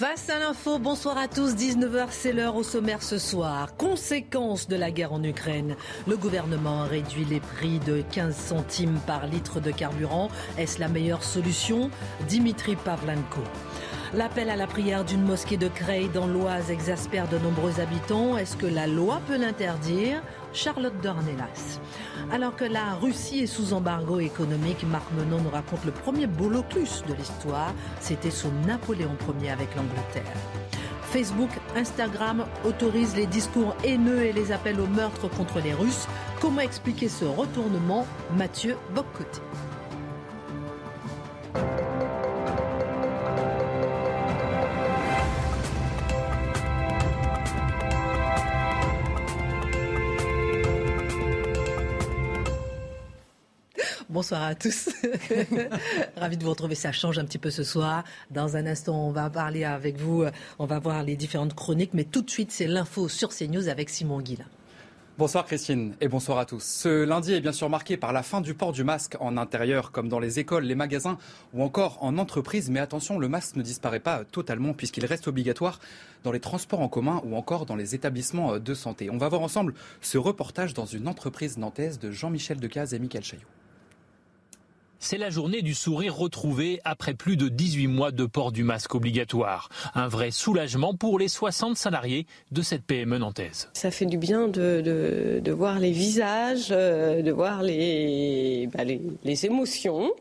Face à l'info, bonsoir à tous. 19h, c'est l'heure au sommaire ce soir. Conséquence de la guerre en Ukraine. Le gouvernement réduit les prix de 15 centimes par litre de carburant. Est-ce la meilleure solution? Dimitri Pavlenko. L'appel à la prière d'une mosquée de Creil dans l'Oise exaspère de nombreux habitants. Est-ce que la loi peut l'interdire? Charlotte Dornelas. Alors que la Russie est sous embargo économique, Marc Menon nous raconte le premier bolocus de l'histoire. C'était sous Napoléon Ier avec l'Angleterre. Facebook, Instagram autorisent les discours haineux et les appels au meurtre contre les Russes. Comment expliquer ce retournement Mathieu Boccoté? Bonsoir à tous. Ravi de vous retrouver. Ça change un petit peu ce soir. Dans un instant, on va parler avec vous. On va voir les différentes chroniques. Mais tout de suite, c'est l'info sur CNews avec Simon Guillain. Bonsoir Christine et bonsoir à tous. Ce lundi est bien sûr marqué par la fin du port du masque en intérieur comme dans les écoles, les magasins ou encore en entreprise. Mais attention, le masque ne disparaît pas totalement puisqu'il reste obligatoire dans les transports en commun ou encore dans les établissements de santé. On va voir ensemble ce reportage dans une entreprise nantaise de Jean-Michel Decaze et Michael Chaillot. C'est la journée du sourire retrouvé après plus de 18 mois de port du masque obligatoire. Un vrai soulagement pour les 60 salariés de cette PME nantaise. Ça fait du bien de, voir les visages, euh, de voir les, bah, les, émotions,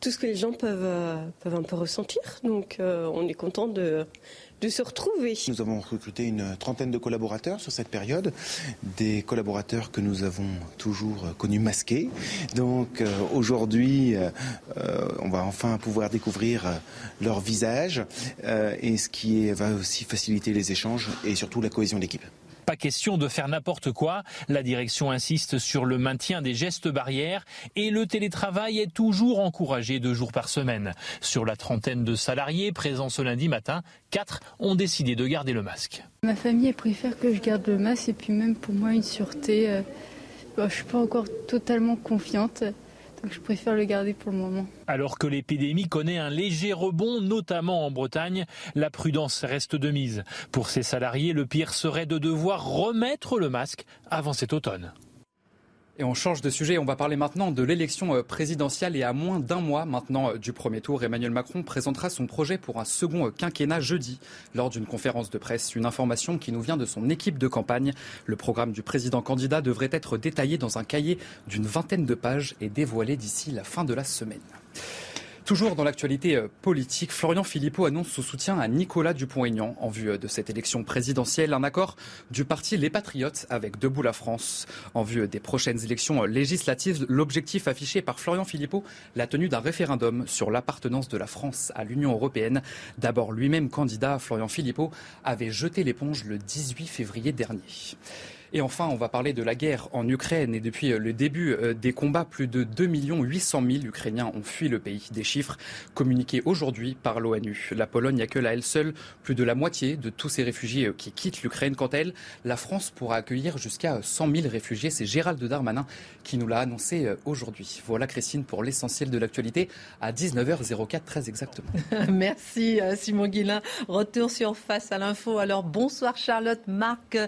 tout ce que les gens peuvent, euh, un peu ressentir. Donc euh, on est content de de se retrouver. Nous avons recruté une trentaine de collaborateurs sur cette période, des collaborateurs que nous avons toujours connus masqués. Donc euh, aujourd'hui, euh, on va enfin pouvoir découvrir euh, leur visage et ce qui va aussi faciliter les échanges et surtout la cohésion d'équipe. Pas question de faire n'importe quoi. La direction insiste sur le maintien des gestes barrières et le télétravail est toujours encouragé deux jours par semaine. Sur la trentaine de salariés présents ce lundi matin, quatre ont décidé de garder le masque. Ma famille préfère que je garde le masque et puis même pour moi une sûreté. Euh, bah, je suis pas encore totalement confiante je préfère le garder pour le moment. Alors que l'épidémie connaît un léger rebond, notamment en Bretagne, la prudence reste de mise. Pour ces salariés, le pire serait de devoir remettre le masque avant cet automne. Et on change de sujet, on va parler maintenant de l'élection euh, présidentielle et à moins d'un mois maintenant euh, du premier tour, Emmanuel Macron présentera son projet pour un second euh, quinquennat jeudi lors d'une conférence de presse. Une information qui nous vient de son équipe de campagne. Le programme du président candidat devrait être détaillé dans un cahier d'une vingtaine de pages et dévoilé d'ici la fin de la semaine. Toujours dans l'actualité euh, politique, Florian Philippot annonce son soutien à Nicolas Dupont-Aignan en vue euh, de cette élection présidentielle. Un accord du parti Les Patriotes avec Debout la France. En vue euh, des prochaines élections législatives, l'objectif affiché par Florian Philippot, la tenue d'un référendum sur l'appartenance de la France à l'Union européenne. D'abord lui-même candidat, Florian Philippot avait jeté l'éponge le 18 février dernier. Et enfin, on va parler de la guerre en Ukraine. Et depuis euh, le début euh, des combats, plus de 2 800 000 Ukrainiens ont fui le pays. Des chiffres communiqués aujourd'hui par l'ONU. La Pologne accueille à elle seule plus de la moitié de tous ces réfugiés euh, qui quittent l'Ukraine. Quant à elle, la France pourra accueillir jusqu'à 100 000 réfugiés. C'est Gérald Darmanin qui nous l'a annoncé aujourd'hui. Voilà Christine pour l'essentiel de l'actualité à 19h04 très exactement. Merci Simon Guillain. Retour sur Face à l'info. Alors bonsoir Charlotte, Marc,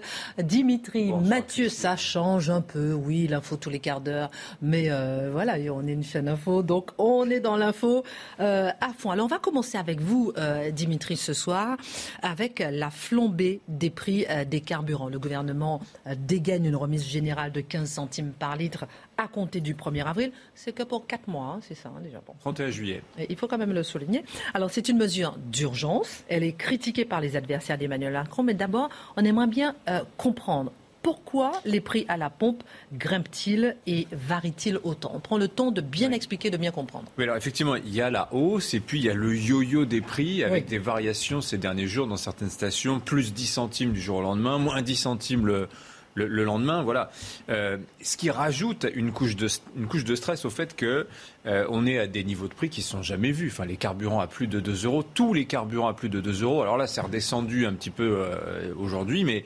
Dimitri. Mathieu, ça change un peu, oui, l'info tous les quarts d'heure, mais euh, voilà, on est une chaîne info, donc on est dans l'info euh, à fond. Alors on va commencer avec vous, euh, Dimitri, ce soir, avec la flambée des prix des carburants. Le gouvernement dégaine une remise générale de 15 centimes par litre à compter du 1er avril. C'est que pour 4 mois, hein, c'est ça hein, déjà. 31 juillet. il faut quand même le souligner. Alors c'est une mesure d'urgence. Elle est critiquée par les adversaires d'Emmanuel Macron, mais d'abord, on aimerait bien comprendre pourquoi les prix à la pompe grimpent-ils et varient-ils autant On prend le temps de bien expliquer, de bien comprendre. Oui, alors effectivement, il y a la hausse et puis il y a le yo-yo des prix avec des variations ces derniers jours dans certaines stations, plus 10 centimes du jour au lendemain, moins 10 centimes le, le, lendemain. Voilà. Euh, ce qui rajoute une couche de, une couche de stress au fait que euh, on est à des niveaux de prix qui sont jamais vus. Enfin, les carburants à plus de 2 euros, tous les carburants à plus de 2 euros. Alors là, c'est redescendu un petit peu euh, aujourd'hui, mais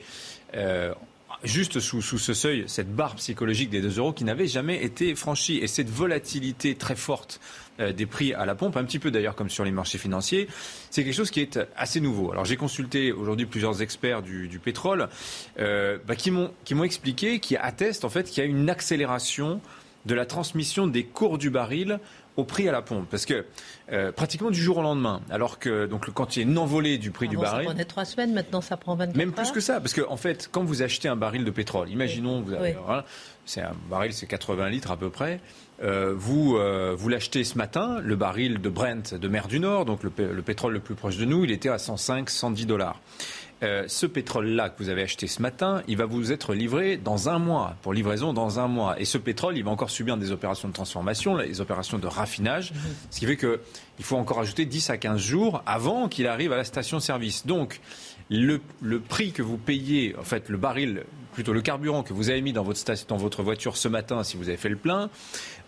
juste sous, sous, ce seuil, cette barre psychologique des 2 euros qui n'avait jamais été franchie. Et cette volatilité très forte euh, des prix à la pompe, un petit peu d'ailleurs comme sur les marchés financiers, c'est quelque chose qui est assez nouveau. Alors j'ai consulté aujourd'hui plusieurs experts du, du pétrole euh, bah, qui m'ont expliqué, qui attestent en fait qu'il y a une accélération de la transmission des cours du baril au prix à la pompe. Parce que euh, pratiquement du jour au lendemain, alors que donc, quand il y a une envolée du prix du baril. Ça prenait trois semaines, maintenant ça prend 24 Même plus que ça, parce qu'en en fait, quand vous achetez un baril de pétrole, imaginons, vous avez, c'est un baril, c'est 80 litres à peu près. Euh, vous, euh, vous l'achetez ce matin, le baril de Brent de mer du Nord, donc le, pétrole le plus proche de nous, il était à 105, 110 dollars. Euh, ce pétrole-là que vous avez acheté ce matin, il va vous être livré dans un mois, pour livraison dans un mois. Et ce pétrole, il va encore subir des opérations de transformation, les opérations de raffinage, ce qui fait qu'il faut encore ajouter 10 à 15 jours avant qu'il arrive à la station-service. Donc, le, prix que vous payez, en fait, le baril, plutôt le carburant que vous avez mis dans votre, dans votre voiture ce matin, si vous avez fait le plein,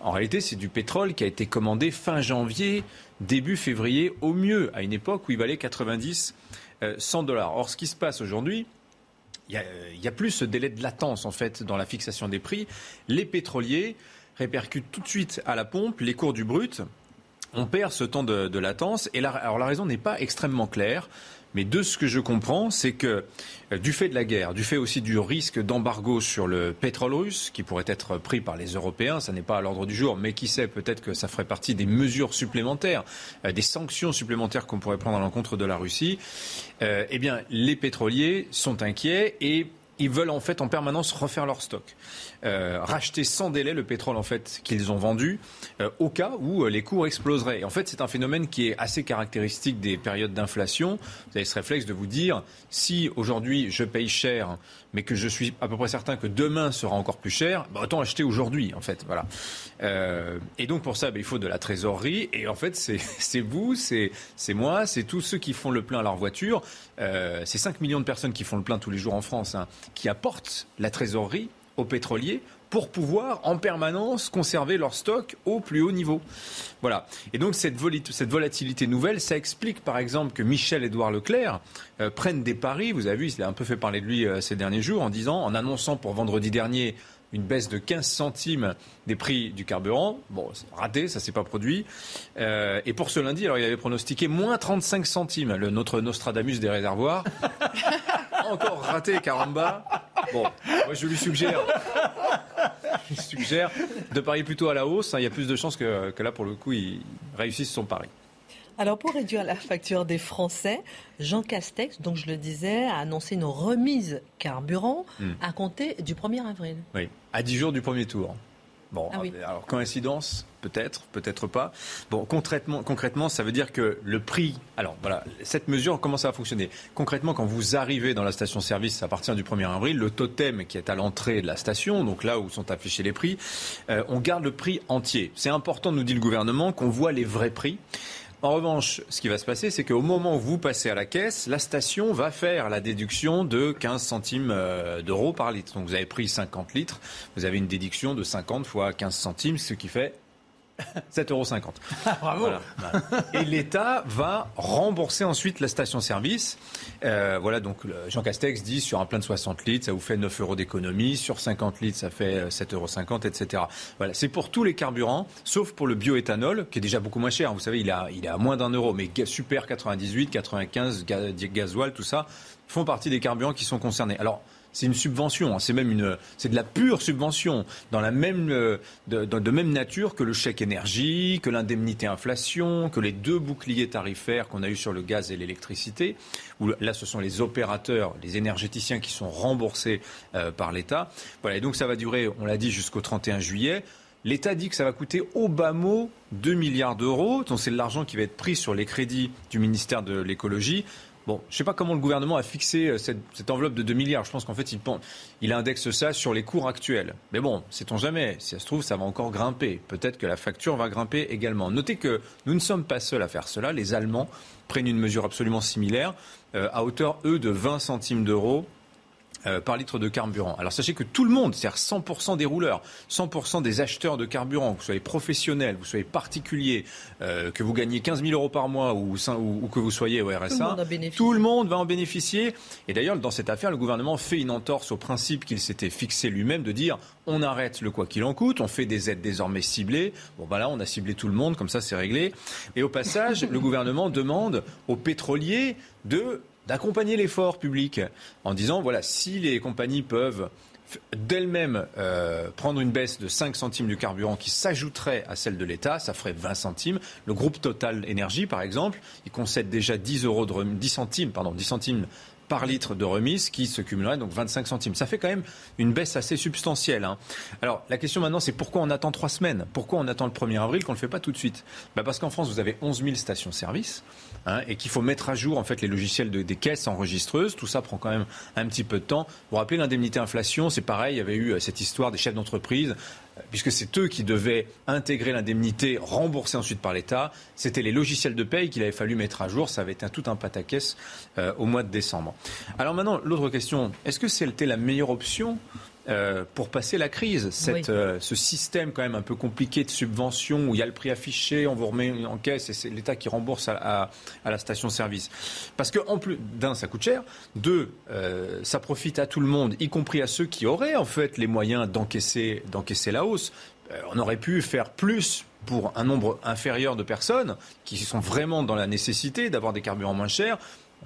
en réalité, c'est du pétrole qui a été commandé fin janvier, début février, au mieux, à une époque où il valait 90, 100 euh, dollars. Or, ce qui se passe aujourd'hui, il y, a, plus ce délai de latence en fait dans la fixation des prix. Les pétroliers répercutent tout de suite à la pompe les cours du brut. On perd ce temps de, latence. Et alors la raison n'est pas extrêmement claire. Mais de ce que je comprends, c'est que euh, du fait de la guerre, du fait aussi du risque d'embargo sur le pétrole russe, qui pourrait être pris par les Européens, ça n'est pas à l'ordre du jour, mais qui sait, peut-être que ça ferait partie des mesures supplémentaires, euh, des sanctions supplémentaires qu'on pourrait prendre à l'encontre de la Russie, euh, eh bien, les pétroliers sont inquiets et ils veulent en fait en permanence refaire leur stock. Euh, racheter sans délai le pétrole en fait qu'ils ont vendu euh, au cas où euh, les cours exploseraient. En fait, c'est un phénomène qui est assez caractéristique des périodes d'inflation. Vous avez ce réflexe de vous dire si aujourd'hui je paye cher, mais que je suis à peu près certain que demain sera encore plus cher, bah, autant acheter aujourd'hui en fait. Voilà. et donc pour ça, bah, il faut de la trésorerie. Et en fait, c'est vous, c'est moi, c'est tous ceux qui font le plein à leur voiture. c'est 5 millions de personnes qui font le plein tous les jours en France, hein, qui apportent la trésorerie aux pétroliers pour pouvoir en permanence conserver leur stock au plus haut niveau. Voilà. Et donc cette, volatilité nouvelle, ça explique par exemple que Michel-Édouard Leclerc euh, prenne des paris. Vous avez vu, il a un peu fait parler de lui euh, ces derniers jours en disant, en annonçant pour vendredi dernier une baisse de 15 centimes des prix du carburant. Bon, raté, ça s'est pas produit. Euh, et pour ce lundi, alors il avait pronostiqué moins 35 centimes, le, notre Nostradamus des réservoirs. Encore raté, caramba. Bon, moi je lui suggère, je lui suggère de parier plutôt à la hausse. Hein. Il y a plus de chances que, que là, pour le coup, il réussisse son pari. Alors pour réduire la facture des Français, Jean Castex, donc je le disais, a annoncé une remise carburant hmm. à compter du 1er avril. Oui, à 10 jours du premier tour. Bon, ah alors coïncidence, peut-être, peut-être pas. Bon, concrètement, concrètement, ça veut dire que le prix. Alors voilà, cette mesure, comment ça va fonctionner? Concrètement, quand vous arrivez dans la station-service à partir du 1er avril, le totem qui est à l'entrée de la station, donc là où sont affichés les prix, euh, on garde le prix entier. C'est important, nous dit le gouvernement, qu'on voit les vrais prix. En revanche, ce qui va se passer, c'est qu'au moment où vous passez à la caisse, la station va faire la déduction de 15 centimes euh, d'euros par litre. Donc vous avez pris 50 litres, vous avez une déduction de 50 fois 15 centimes, ce qui fait 7,50 euros. Bravo. Et l'État va rembourser ensuite la station-service. Euh, voilà, donc Jean Castex dit sur un plein de 60 litres, ça vous fait 9 euros d'économie. Sur 50 litres, ça fait 7,50 euros, etc. Voilà, c'est pour tous les carburants, sauf pour le bioéthanol, qui est déjà beaucoup moins cher. Vous savez, il est il est à moins d'un euro. Mais Super 98, 95, gasoil, tout ça, font partie des carburants qui sont concernés. Alors, c'est une subvention, hein. c'est même une, c'est de la pure subvention, dans la même, euh, de, même nature que le chèque énergie, que l'indemnité inflation, que les deux boucliers tarifaires qu'on a eu sur le gaz et l'électricité, où là ce sont les opérateurs, les énergéticiens qui sont remboursés euh, par l'État. Voilà, donc ça va durer, on l'a dit, jusqu'au 31 juillet. L'État dit que ça va coûter au bas mot 2 milliards d'euros. Donc c'est de l'argent qui va être pris sur les crédits du ministère de l'écologie Bon, je ne sais pas comment le gouvernement a fixé euh, cette, enveloppe de 2 milliards. Je pense qu'en fait, il, indexe ça sur les cours actuels. Mais bon, sait-on jamais. Si ça se trouve, ça va encore grimper. Peut-être que la facture va grimper également. Notez que nous ne sommes pas seuls à faire cela. Les Allemands prennent une mesure absolument similaire, euh, à hauteur, eux, de 20 centimes d'euros euh, par litre de carburant. Alors sachez que tout le monde, c'est-à-dire 100% des rouleurs, 100% des acheteurs de carburant, que vous soyez professionnel, vous soyez particulier, euh, que vous gagnez 15 000 euros par mois ou, ou, que vous soyez au RSA, tout le, monde va en bénéficier. Et d'ailleurs, dans cette affaire, le gouvernement fait une entorse au principe qu'il s'était fixé lui-même de dire on arrête le quoi qu'il en coûte, on fait des aides désormais ciblées. Bon, voilà, on a ciblé tout le monde, comme ça c'est réglé. Et au passage, le gouvernement demande aux pétroliers de d'accompagner l'effort public en disant voilà, si les compagnies peuvent d'elles-mêmes euh, prendre une baisse de 5 centimes du carburant qui s'ajouterait à celle de l'État, ça ferait 20 centimes. Le groupe Total Énergie, par exemple, il concède déjà 10, euros de, 10 centimes, pardon, 10 centimes par litre de remise qui se cumulerait donc 25 centimes. Ça fait quand même une baisse assez substantielle. Hein. Alors la question maintenant c'est pourquoi on attend trois semaines? Pourquoi on attend le 1er avril qu'on ne le fait pas tout de suite? Bah Parce qu'en France vous avez 11 000 stations-service hein, et qu'il faut mettre à jour en fait les logiciels des caisses enregistreuses. Tout ça prend quand même un petit peu de temps. Vous vous rappelez l'indemnité inflation, c'est pareil, il y avait eu euh, cette histoire des chefs d'entreprise puisque c'est eux qui devaient intégrer l'indemnité remboursée ensuite par l'État. C'était les logiciels de paye qu'il avait fallu mettre à jour. Ça avait été tout un pataquès euh, au mois de décembre. Alors maintenant, l'autre question, est-ce que c'était la meilleure option euh, pour passer la crise. Cette, euh, ce système quand même un peu compliqué de subvention où il y a le prix affiché, on vous remet en caisse et c'est l'État qui rembourse à, la station-service. Parce que en plus d'un, ça coûte cher. Deux, euh, ça profite à tout le monde, y compris à ceux qui auraient en fait les moyens d'encaisser, d'encaisser la hausse. on aurait pu faire plus pour un nombre inférieur de personnes qui sont vraiment dans la nécessité d'avoir des carburants moins chers.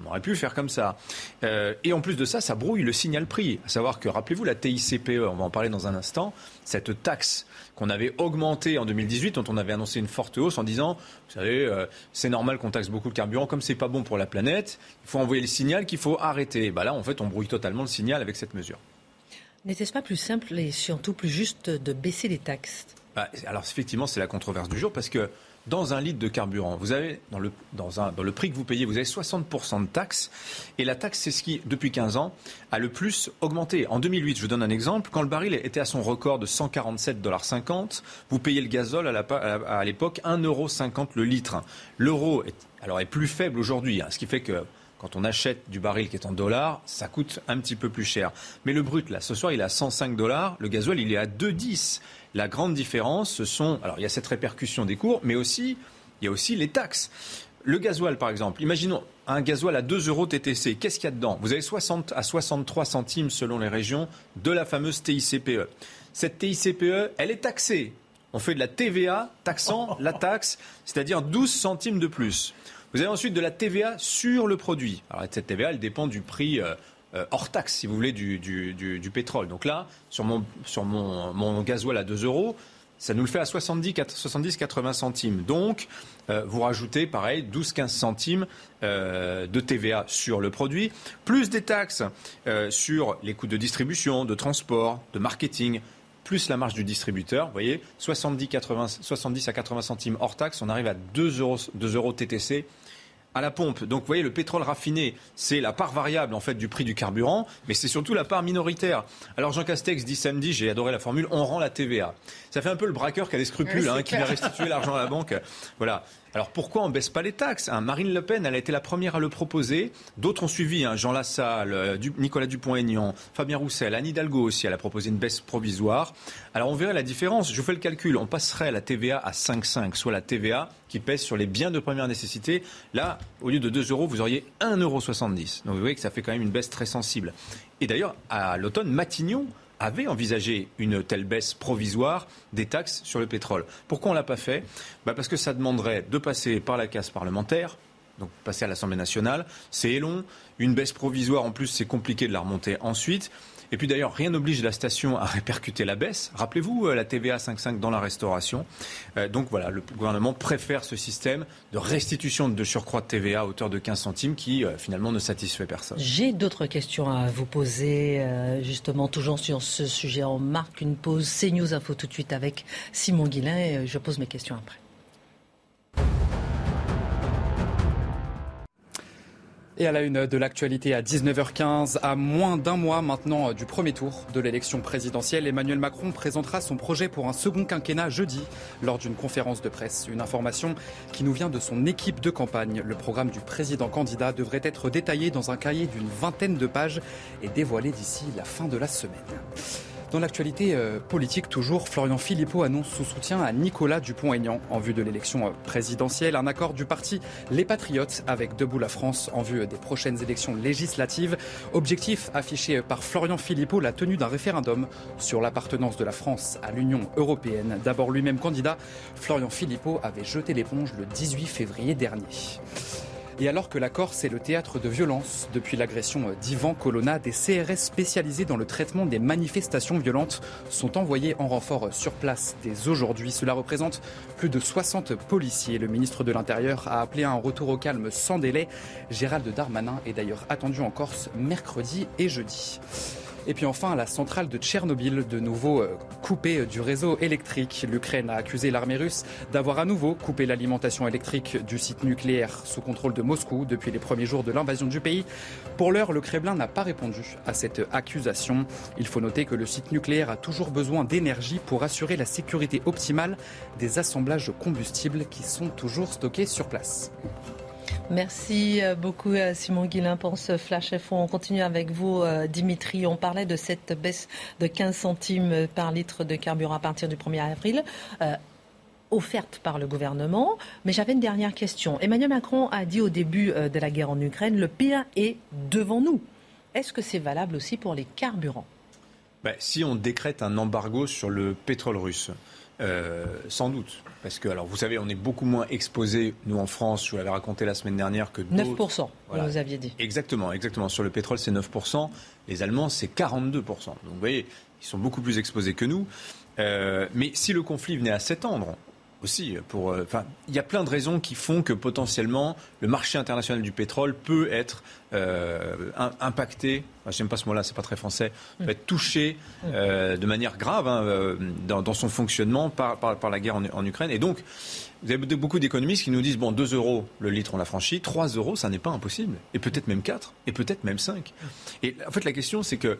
On aurait pu faire comme ça. Euh, et en plus de ça, ça brouille le signal prix. À savoir que, rappelez-vous, la TICPE, on va en parler dans un instant, cette taxe qu'on avait augmentée en 2018, dont on avait annoncé une forte hausse en disant, vous savez, euh, c'est normal qu'on taxe beaucoup le carburant, comme c'est pas bon pour la planète, il faut envoyer le signal qu'il faut arrêter. Bah là, en fait, on brouille totalement le signal avec cette mesure. N'était-ce pas plus simple et surtout plus juste de baisser les taxes? Bah, Alors effectivement, c'est la controverse du jour parce que dans un litre de carburant, vous avez, dans le, dans, un, dans le prix que vous payez, vous avez 60% de taxes. Et la taxe, c'est ce qui, depuis 15 ans, a le plus augmenté. En 2008, je vous donne un exemple, quand le baril était à son record de 147,50 vous payez le gazole à l'époque 1,50€ le litre. L'euro est, alors est plus faible aujourd'hui, hein, ce qui fait que quand on achète du baril qui est en dollars, ça coûte un petit peu plus cher. Mais le brut, là, ce soir, il est à 105 dollars. Le gasoil, il est à 2,10. La grande différence, ce sont. Alors, il y a cette répercussion des cours, mais aussi, il y a aussi les taxes. Le gasoil, par exemple, imaginons un gasoil à 2 euros TTC. Qu'est-ce qu'il y a dedans? Vous avez 60 à 63 centimes, selon les régions, de la fameuse TICPE. Cette TICPE, elle est taxée. On fait de la TVA taxant la taxe, c'est-à-dire 12 centimes de plus. Vous avez ensuite de la TVA sur le produit. Alors cette TVA, elle dépend du prix euh, euh, hors taxe, si vous voulez, du, pétrole. Donc là, sur mon, sur mon, mon gasoil à 2 euros, ça nous le fait à 70-80 centimes. Donc, euh, vous rajoutez, pareil, 12-15 centimes de TVA sur le produit, plus des taxes sur les coûts de distribution, de transport, de marketing, plus la marge du distributeur. Vous voyez, 70, 80, 70 à 80 centimes hors taxe, on arrive à 2 euros, 2 euros TTC à la pompe. Donc vous voyez, le pétrole raffiné, c'est la part variable en fait du prix du carburant, mais c'est surtout la part minoritaire. Alors Jean Castex dit samedi, j'ai adoré la formule, on rend la TVA. Ça fait un peu le braqueur qui a des scrupules, hein, qui vient restituer l'argent à la banque. Voilà. Alors pourquoi on ne baisse pas les taxes hein? Marine Le Pen, elle a été la première à le proposer. D'autres ont suivi, hein, Jean Lassalle, euh, Nicolas Dupont-Aignan, Fabien Roussel, Anne Hidalgo aussi, elle a proposé une baisse provisoire. Alors on verrait la différence. Je vous fais le calcul. On passerait la TVA à 5,5, soit la TVA qui pèse sur les biens de première nécessité. Là, au lieu de 2 euros, vous auriez 1,70 euros. Donc vous voyez que ça fait quand même une baisse très sensible. Et d'ailleurs, à l'automne, Matignon avait envisagé une telle baisse provisoire des taxes sur le pétrole. Pourquoi on ne l'a pas fait? Bah Parce que ça demanderait de passer par la casse parlementaire, donc passer à l'Assemblée nationale. C'est long. Une baisse provisoire, en plus, c'est compliqué de la remonter ensuite. Et puis d'ailleurs, rien n'oblige la station à répercuter la baisse. Rappelez-vous euh, la TVA 5,5 dans la restauration. Euh, donc voilà, le gouvernement préfère ce système de restitution de surcroît de TVA à hauteur de 15 centimes qui euh, finalement ne satisfait personne. J'ai d'autres questions à vous poser, justement, toujours sur ce sujet. On marque une pause. C'est News Info tout de suite avec Simon Guillain et je pose mes questions après. Et à la une de l'actualité à 19h15, à moins d'un mois maintenant du premier tour de l'élection présidentielle, Emmanuel Macron présentera son projet pour un second quinquennat jeudi lors d'une conférence de presse. Une information qui nous vient de son équipe de campagne. Le programme du président candidat devrait être détaillé dans un cahier d'une vingtaine de pages et dévoilé d'ici la fin de la semaine. Dans l'actualité euh, politique toujours, Florian Philippot annonce son soutien à Nicolas Dupont-Aignan en vue de l'élection euh, présidentielle. Un accord du parti Les Patriotes avec Debout la France en vue des prochaines élections législatives. Objectif affiché par Florian Philippot, la tenue d'un référendum sur l'appartenance de la France à l'Union européenne. D'abord lui-même candidat, Florian Philippot avait jeté l'éponge le 18 février dernier. Et alors que la Corse est le théâtre de violence depuis l'agression d'Ivan Colonna, des CRS spécialisés dans le traitement des manifestations violentes sont envoyés en renfort sur place dès aujourd'hui. Cela représente plus de 60 policiers. Le ministre de l'Intérieur a appelé à un retour au calme sans délai. Gérald Darmanin est d'ailleurs attendu en Corse mercredi et jeudi. Et puis enfin, la centrale de Tchernobyl, de nouveau euh, coupée du réseau électrique. L'Ukraine a accusé l'armée russe d'avoir à nouveau coupé l'alimentation électrique du site nucléaire sous contrôle de Moscou depuis les premiers jours de l'invasion du pays. Pour l'heure, le Kremlin n'a pas répondu à cette accusation. Il faut noter que le site nucléaire a toujours besoin d'énergie pour assurer la sécurité optimale des assemblages combustibles qui sont toujours stockés sur place. Merci euh, beaucoup euh, Simon Guillain pour ce flash F. On continue avec vous euh, Dimitri. On parlait de cette baisse de 15 centimes par litre de carburant à partir du 1er avril. offerte par le gouvernement. Mais j'avais une dernière question. Emmanuel Macron a dit au début de la guerre en Ukraine, le pire est devant nous. Est-ce que c'est valable aussi pour les carburants? Ben, Si on décrète un embargo sur le pétrole russe, euh, sans doute. Parce que, alors, vous savez, on est beaucoup moins exposé, nous en France, je vous l'avais raconté la semaine dernière, que 9%, vous aviez dit. Exactement, exactement. Sur le pétrole, c'est 9%. Les Allemands, c'est 42%. Donc, vous voyez, ils sont beaucoup plus exposés que nous. Euh, mais si le conflit venait à s'étendre, aussi. Pour, euh, enfin, il y a plein de raisons qui font que potentiellement le marché international du pétrole peut être euh, impacté. Enfin, j'aime pas ce mot-là, c'est pas très français. Peut être touché euh, de manière grave hein, dans, son fonctionnement par, par, la guerre en, en, Ukraine. Et donc, vous avez beaucoup d'économistes qui nous disent bon, 2 euros le litre, on l'a franchi, 3 euros, ça n'est pas impossible. Et peut-être même 4, et peut-être même 5. Et en fait, la question, c'est que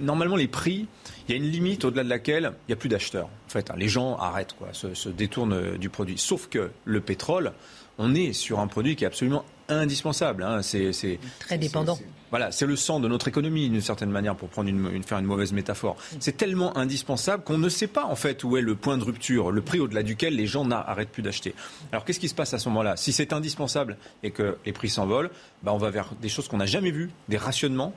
normalement, les prix, il y a une limite au-delà de laquelle il n'y a plus d'acheteurs. En fait, hein. les gens arrêtent, quoi, se, détournent euh, du produit. Sauf que le pétrole, on est sur un produit qui est absolument indispensable. Hein. C'est, Très dépendant. voilà, c'est le sang de notre économie, d'une certaine manière, pour prendre une, faire une mauvaise métaphore. C'est tellement indispensable qu'on ne sait pas, en fait, où est le point de rupture, le prix au-delà duquel les gens n'arrêtent plus d'acheter. Alors, qu'est-ce qui se passe à ce moment-là? Si c'est indispensable et que les prix s'envolent, bah, on va vers des choses qu'on n'a jamais vues, des rationnements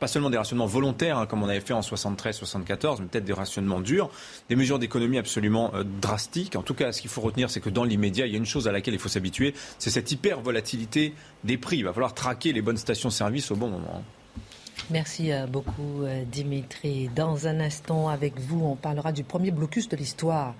pas seulement des rationnements volontaires, hein, comme on avait fait en 73-74, mais peut-être des rationnements durs, des mesures d'économie absolument euh, drastiques. En tout cas, ce qu'il faut retenir, c'est que dans l'immédiat, il y a une chose à laquelle il faut s'habituer, c'est cette hyper volatilité des prix. Il va falloir traquer les bonnes stations-service au bon moment. Merci euh, beaucoup, euh, Dimitri. Dans un instant, avec vous, on parlera du premier blocus de l'histoire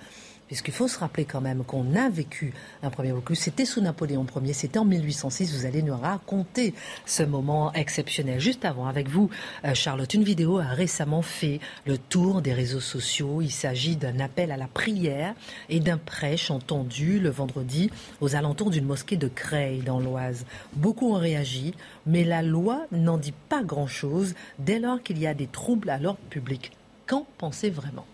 puisqu'il faut se rappeler quand même qu'on a vécu un premier blocus. C'était sous Napoléon Ier, c'était en 1806. Vous allez nous raconter ce moment exceptionnel. Juste avant, avec vous, euh, Charlotte, une vidéo a récemment fait le tour des réseaux sociaux. Il s'agit d'un appel à la prière et d'un prêche entendu le vendredi aux alentours d'une mosquée de Creil dans l'Oise. Beaucoup ont réagi, mais la loi n'en dit pas grand-chose dès lors qu'il y a des troubles à l'ordre public. Qu'en pensez vraiment?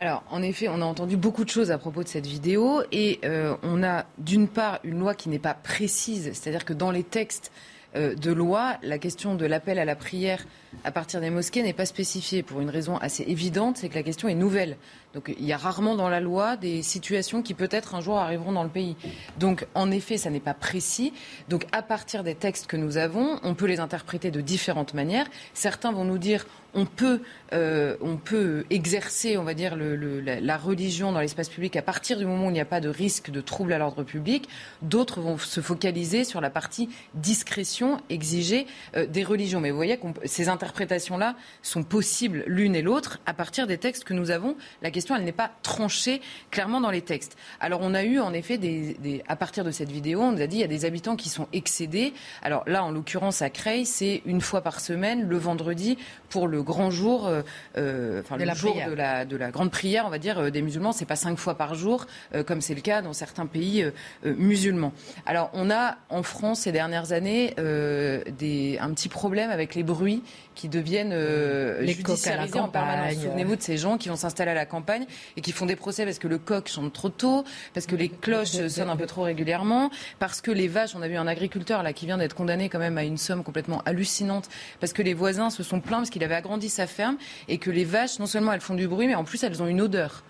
Alors, en effet, on a entendu beaucoup de choses à propos de cette vidéo et euh, on a d'une part une loi qui n'est pas précise, c'est-à-dire que dans les textes euh, de loi, la question de l'appel à la prière à partir des mosquées n'est pas spécifiée pour une raison assez évidente, c'est que la question est nouvelle. Donc il y a rarement dans la loi des situations qui peut-être un jour arriveront dans le pays. Donc en effet, ça n'est pas précis. Donc à partir des textes que nous avons, on peut les interpréter de différentes manières. Certains vont nous dire on peut, euh, on peut exercer, on va dire, la, religion dans l'espace public à partir du moment où il n'y a pas de risque de trouble à l'ordre public. D'autres vont se focaliser sur la partie discrétion exigée euh, des religions. Mais vous voyez que ces interprétations-là sont possibles l'une et l'autre à partir des textes que nous avons. La question, elle n'est pas tranchée clairement dans les textes. Alors on a eu en effet, des, à partir de cette vidéo, on nous a dit il y a des habitants qui sont excédés. Alors là, en l'occurrence à Creil, c'est une fois par semaine, le vendredi, pour le grand jour, euh, enfin le jour de la, de la grande prière, on va dire, des musulmans. C'est pas cinq fois par jour, comme c'est le cas dans certains pays musulmans. Alors, on a en France ces dernières années des, un petit problème avec les bruits qui deviennent euh, judiciarisés en permanence. Souvenez-vous de ces gens qui vont s'installer à la campagne et qui font des procès parce que le coq chante trop tôt, parce que les cloches sonnent un peu trop régulièrement, parce que les vaches, on a vu un agriculteur là qui vient d'être condamné quand même à une somme complètement hallucinante, parce que les voisins se sont plaints parce qu'il avait agrandi sa ferme et que les vaches, non seulement elles font du bruit, mais en plus elles ont une odeur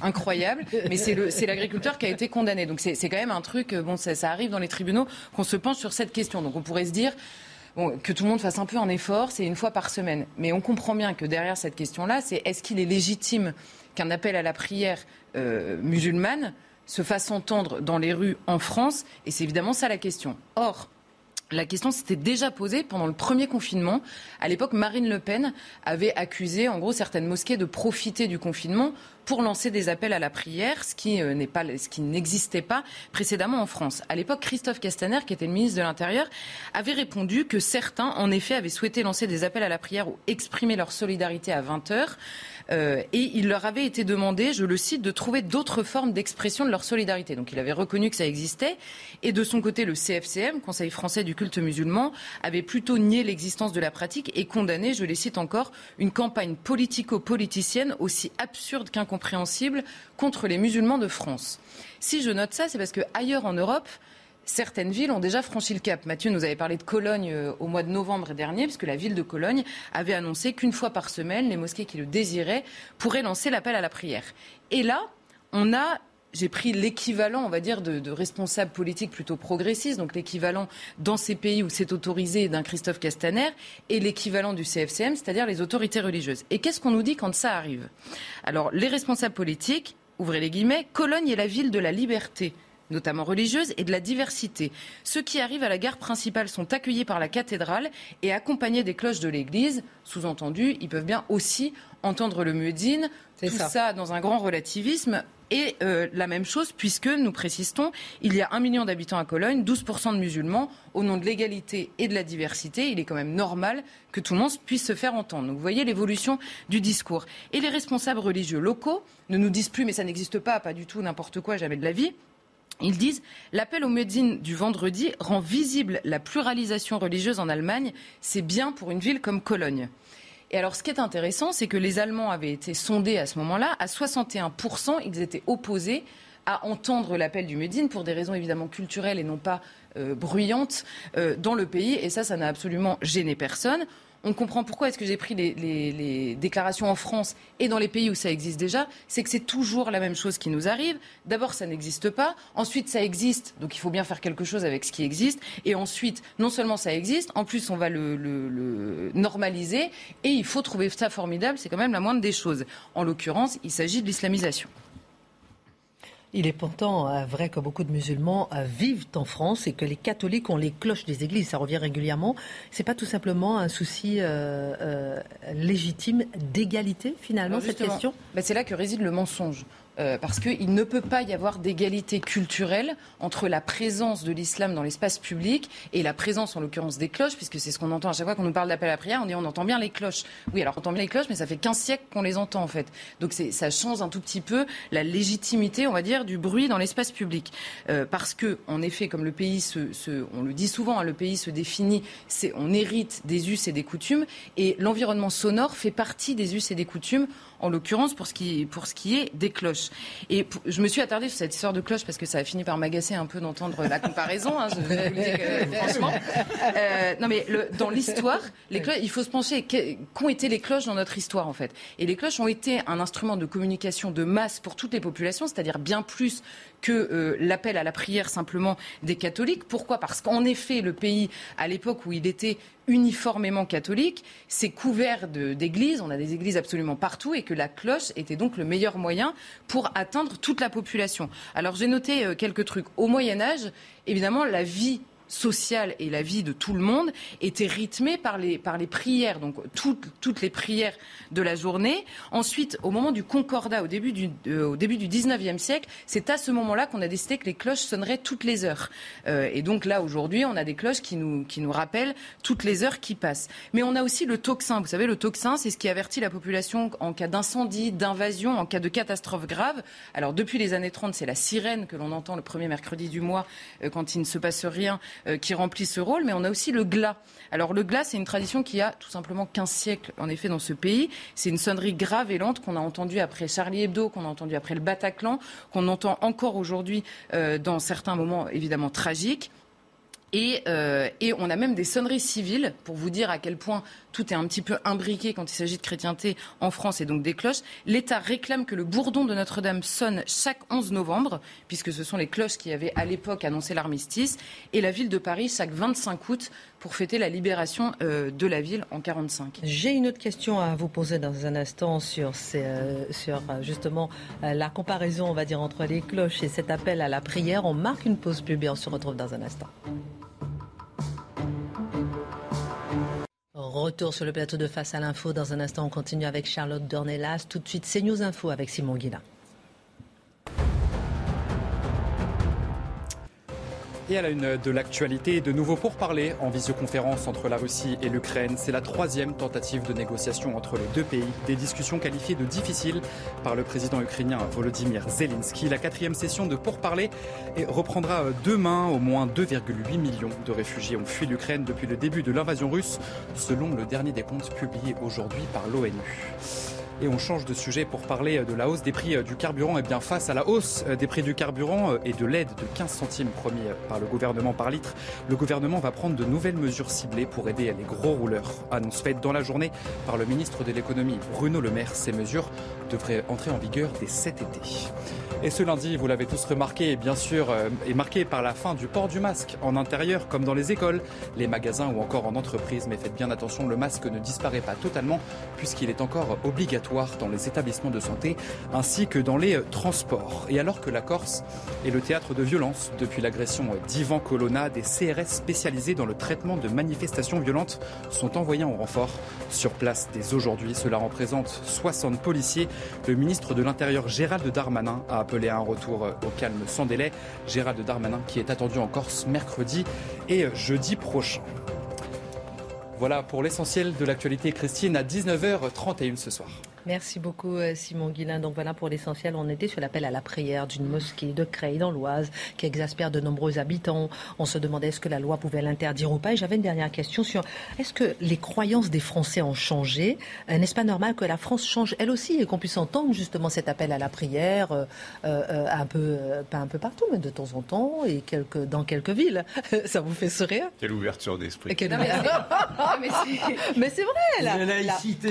incroyable. Mais c'est l'agriculteur qui a été condamné. Donc c'est quand même un truc, bon, ça, ça arrive dans les tribunaux qu'on se penche sur cette question. Donc on pourrait se dire, que tout le monde fasse un peu un effort, c'est une fois par semaine. Mais on comprend bien que derrière cette question-là, c'est est-ce qu'il est légitime qu'un appel à la prière euh, musulmane se fasse entendre dans les rues en France? Et c'est évidemment ça la question. Or, la question s'était déjà posée pendant le premier confinement. À l'époque, Marine Le Pen avait accusé, en gros, certaines mosquées de profiter du confinement pour lancer des appels à la prière, ce qui euh, n'est pas, ce qui n'existait pas précédemment en France. À l'époque, Christophe Castaner, qui était le ministre de l'Intérieur, avait répondu que certains, en effet, avaient souhaité lancer des appels à la prière ou exprimer leur solidarité à 20 heures. Euh, et il leur avait été demandé, je le cite, de trouver d'autres formes d'expression de leur solidarité. Donc il avait reconnu que ça existait. Et de son côté, le CFCM, Conseil français du culte musulman, avait plutôt nié l'existence de la pratique et condamné, je les cite encore, une campagne politico-politicienne aussi absurde qu'incompréhensible contre les musulmans de France. Si je note ça, c'est parce que ailleurs en Europe, certaines villes ont déjà franchi le cap. Mathieu nous avait parlé de Cologne euh, au mois de novembre dernier, puisque la ville de Cologne avait annoncé qu'une fois par semaine, les mosquées qui le désiraient pourraient lancer l'appel à la prière. Et là, on a j'ai pris l'équivalent, on va dire, de, de responsables politiques plutôt progressistes, donc l'équivalent dans ces pays où c'est autorisé d'un Christophe Castaner, et l'équivalent du CFCM, c'est-à-dire les autorités religieuses. Et qu'est-ce qu'on nous dit quand ça arrive? Alors, les responsables politiques, ouvrez les guillemets, Cologne est la ville de la liberté notamment religieuse, et de la diversité. Ceux qui arrivent à la gare principale sont accueillis par la cathédrale et accompagnés des cloches de l'église. Sous-entendu, ils peuvent bien aussi entendre le muezzin. Tout ça. dans un grand relativisme. Et euh, la même chose, puisque, nous précisons, il y a un million d'habitants à Cologne, 12% de musulmans. Au nom de l'égalité et de la diversité, il est quand même normal que tout le monde puisse se faire entendre. Vous voyez l'évolution du discours. Et les responsables religieux locaux ne nous disent plus, mais ça n'existe pas, pas du tout, n'importe quoi, jamais de la vie. Ils disent l'appel au muezzin du vendredi rend visible la pluralisation religieuse en Allemagne. C'est bien pour une ville comme Cologne. Et alors, ce qui est intéressant, c'est que les Allemands avaient été sondés à ce moment-là. À 61%, ils étaient opposés à entendre l'appel du muezzin pour des raisons évidemment culturelles et non pas euh, bruyantes euh, dans le pays. Et ça, ça n'a absolument gêné personne on comprend pourquoi est-ce que j'ai pris les, déclarations en France et dans les pays où ça existe déjà, c'est que c'est toujours la même chose qui nous arrive. D'abord, ça n'existe pas. Ensuite, ça existe, donc il faut bien faire quelque chose avec ce qui existe. Et ensuite, non seulement ça existe, en plus on va le normaliser et il faut trouver ça formidable. C'est quand même la moindre des choses. En l'occurrence, il s'agit de l'islamisation. Il est pourtant euh, vrai que beaucoup de musulmans euh, vivent en France et que les catholiques ont les cloches des églises. Ça revient régulièrement. C'est pas tout simplement un souci euh, légitime d'égalité finalement cette question? Bah, C'est là que réside le mensonge. Euh, parce qu'il ne peut pas y avoir d'égalité culturelle entre la présence de l'islam dans l'espace public et la présence, en l'occurrence, des cloches, puisque c'est ce qu'on entend à chaque fois qu'on nous parle d'appel à prière, on dit on entend bien les cloches. Oui, alors on entend bien les cloches, mais ça fait 15 siècles qu'on les entend, en fait. Donc ça change un tout petit peu la légitimité, on va dire, du bruit dans l'espace public. Euh, parce que, en effet, comme le pays se, se on le dit souvent, hein, le pays se définit, on hérite des us et des coutumes, et l'environnement sonore fait partie des us et des coutumes en l'occurrence pour, ce qui, pour ce qui est des cloches. Et je me suis attardée sur cette histoire de cloches parce que ça a fini par m'agacer un peu d'entendre la comparaison, hein, je, vous le dis franchement. Euh, non mais le, dans l'histoire, les cloches, il faut se pencher, qu'ont été les cloches dans notre histoire en fait Et les cloches ont été un instrument de communication de masse pour toutes les populations, c'est-à-dire bien plus que euh, l'appel à la prière simplement des catholiques. Pourquoi? Parce qu'en effet, le pays, à l'époque où il était uniformément catholique, c'est couvert d'églises, on a des églises absolument partout, et que la cloche était donc le meilleur moyen pour atteindre toute la population. Alors j'ai noté euh, quelques trucs. Au Moyen Âge, évidemment, la vie sociale et la vie de tout le monde était rythmée par les, par les prières, donc toutes, les prières de la journée. Ensuite, au moment du concordat, au début du, euh, au début du 19e siècle, c'est à ce moment-là qu'on a décidé que les cloches sonneraient toutes les heures. Euh, et donc là, aujourd'hui, on a des cloches qui nous, qui nous rappellent toutes les heures qui passent. Mais on a aussi le tocsin. Vous savez, le tocsin, c'est ce qui avertit la population en cas d'incendie, d'invasion, en cas de catastrophe grave. Alors depuis les années 30, c'est la sirène que l'on entend le premier mercredi du mois euh, quand il ne se passe rien qui remplit ce rôle. Mais on a aussi le glas. Alors le glas, c'est une tradition qui a tout simplement 15 siècles en effet dans ce pays. C'est une sonnerie grave et lente qu'on a entendue après Charlie Hebdo, qu'on a entendue après le Bataclan, qu'on entend encore aujourd'hui euh, dans certains moments évidemment tragiques. Euh, et, on a même des sonneries civiles pour vous dire à quel point tout est un petit peu imbriqué quand il s'agit de chrétienté en France et donc des cloches. L'État réclame que le bourdon de Notre-Dame sonne chaque 11 novembre, puisque ce sont les cloches qui avaient à l'époque annoncé l'armistice, et la ville de Paris chaque 25 août pour fêter la libération euh, de la ville en 45. J'ai une autre question à vous poser dans un instant sur, euh, sur justement la comparaison, on va dire, entre les cloches et cet appel à la prière. On marque une pause pub et on se retrouve dans un instant. Retour sur le plateau de Face à l'info. Dans un instant, on continue avec Charlotte Dornelas. Tout de suite, c'est News Info avec Simon Guillain. Et à la une de l'actualité, de nouveau pour parler en visioconférence entre la Russie et l'Ukraine. C'est la troisième tentative de négociation entre les deux pays. Des discussions qualifiées de difficiles par le président ukrainien Volodymyr Zelensky. La quatrième session de pourparlers reprendra demain. Au moins 2,8 millions de réfugiés ont fui l'Ukraine depuis le début de l'invasion russe, selon le dernier des comptes publié aujourd'hui par l'ONU. Et on change de sujet pour parler de la hausse des prix du carburant. Et bien face à la hausse des prix du carburant et de l'aide de 15 centimes promis par le gouvernement par litre, le gouvernement va prendre de nouvelles mesures ciblées pour aider les gros rouleurs. Annonce faite dans la journée par le ministre de l'économie Bruno Le Maire. Ces mesures devraient entrer en vigueur dès cet été. Et ce lundi, vous l'avez tous remarqué, bien sûr, euh, est marqué par la fin du port du masque en intérieur comme dans les écoles, les magasins ou encore en entreprise. Mais faites bien attention, le masque ne disparaît pas totalement puisqu'il est encore obligatoire dans les établissements de santé ainsi que dans les transports. Et alors que la Corse est le théâtre de violence depuis l'agression d'Ivan Colonna, des CRS spécialisés dans le traitement de manifestations violentes sont envoyés en renfort sur place dès aujourd'hui. Cela représente 60 policiers. Le ministre de l'Intérieur Gérald Darmanin a appelé à un retour au calme sans délai. Gérald Darmanin qui est attendu en Corse mercredi et jeudi prochain. Voilà pour l'essentiel de l'actualité, Christine, à 19h31 ce soir. Merci beaucoup euh, Simon Guillain. Donc voilà pour l'essentiel, on était sur l'appel à la prière d'une mosquée de Creil dans l'Oise qui exaspère de nombreux habitants. On se demandait est-ce que la loi pouvait l'interdire ou pas. Et j'avais une dernière question sur est-ce que les croyances des Français ont changé? Euh, N'est-ce pas normal que la France change elle aussi et qu'on puisse entendre justement cet appel à la prière euh, un peu, pas un peu partout, mais de temps en temps et quelques, dans quelques villes? Ça vous fait sourire? Quelle ouverture d'esprit. mais c'est vrai, la,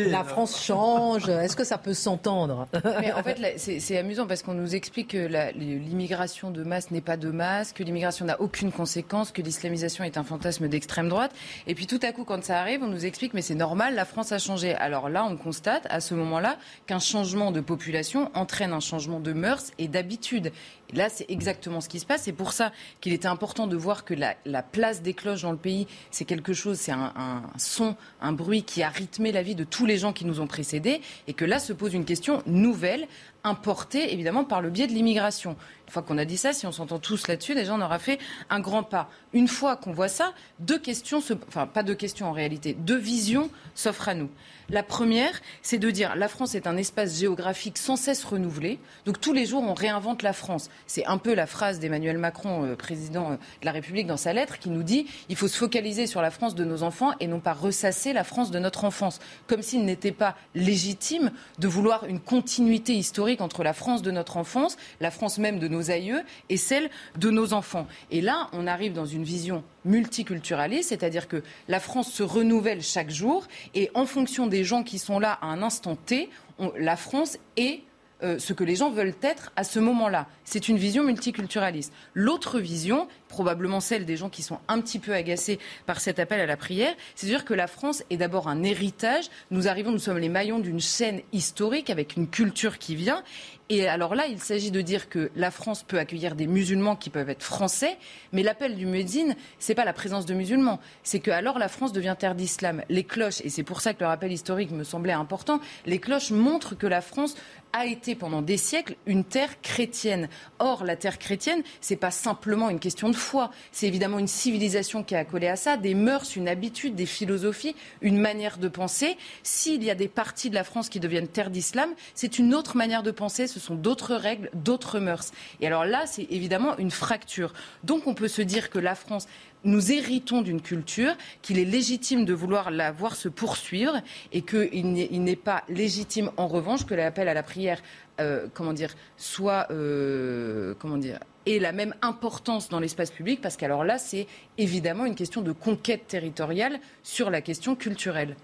la France change. Est-ce que ça peut s'entendre? En fait, c'est amusant parce qu'on nous explique que l'immigration de masse n'est pas de masse, que l'immigration n'a aucune conséquence, que l'islamisation est un fantasme d'extrême droite. Et puis tout à coup, quand ça arrive, on nous explique mais c'est normal, la France a changé. Alors là, on constate à ce moment-là qu'un changement de population entraîne un changement de mœurs et d'habitude. Là, c'est exactement ce qui se passe. C'est pour ça qu'il était important de voir que la, place des cloches dans le pays, c'est quelque chose, c'est un, son, un bruit qui a rythmé la vie de tous les gens qui nous ont précédés, et que là se pose une question nouvelle, importée évidemment par le biais de l'immigration. Une fois qu'on a dit ça, si on s'entend tous là-dessus, déjà on aura fait un grand pas. Une fois qu'on voit ça, deux questions, enfin pas deux questions en réalité, deux visions s'offrent à nous. La première, c'est de dire la France est un espace géographique sans cesse renouvelé. Donc tous les jours, on réinvente la France. C'est un peu la phrase d'Emmanuel Macron, euh, président euh, de la République, dans sa lettre, qui nous dit il faut se focaliser sur la France de nos enfants et non pas ressasser la France de notre enfance. Comme s'il n'était pas légitime de vouloir une continuité entre la France de notre enfance, la France même de nos aïeux et celle de nos enfants. Et là, on arrive dans une vision multiculturaliste, c'est-à-dire que la France se renouvelle chaque jour et en fonction des gens qui sont là à un instant T, la France est euh, ce que les gens veulent être à ce moment-là. C'est une vision multiculturaliste. L'autre vision, probablement celle des gens qui sont un petit peu agacés par cet appel à la prière, c'est dire que la France est d'abord un héritage. Nous arrivons, nous sommes les maillons d'une chaîne historique avec une culture qui vient. Et alors là, il s'agit de dire que la France peut accueillir des musulmans qui peuvent être français, mais l'appel du Médine, c'est pas la présence de musulmans, c'est que alors la France devient terre d'islam. Les cloches, et c'est pour ça que le rappel historique me semblait important, les cloches montrent que la France a été pendant des siècles une terre chrétienne. Or, la terre chrétienne, c'est pas simplement une question de foi. C'est évidemment une civilisation qui a accolé à ça, des mœurs, une habitude, des philosophies, une manière de penser. S'il y a des parties de la France qui deviennent terre d'islam, c'est une autre manière de penser, ce sont d'autres règles, d'autres mœurs. Et alors là, c'est évidemment une fracture. Donc on peut se dire que la France nous héritons d'une culture, qu'il est légitime de vouloir la voir se poursuivre et qu'il n'est pas légitime en revanche que l'appel à la prière, euh, comment dire, soit, euh, comment dire, ait la même importance dans l'espace public parce qu'alors là, c'est évidemment une question de conquête territoriale sur la question culturelle.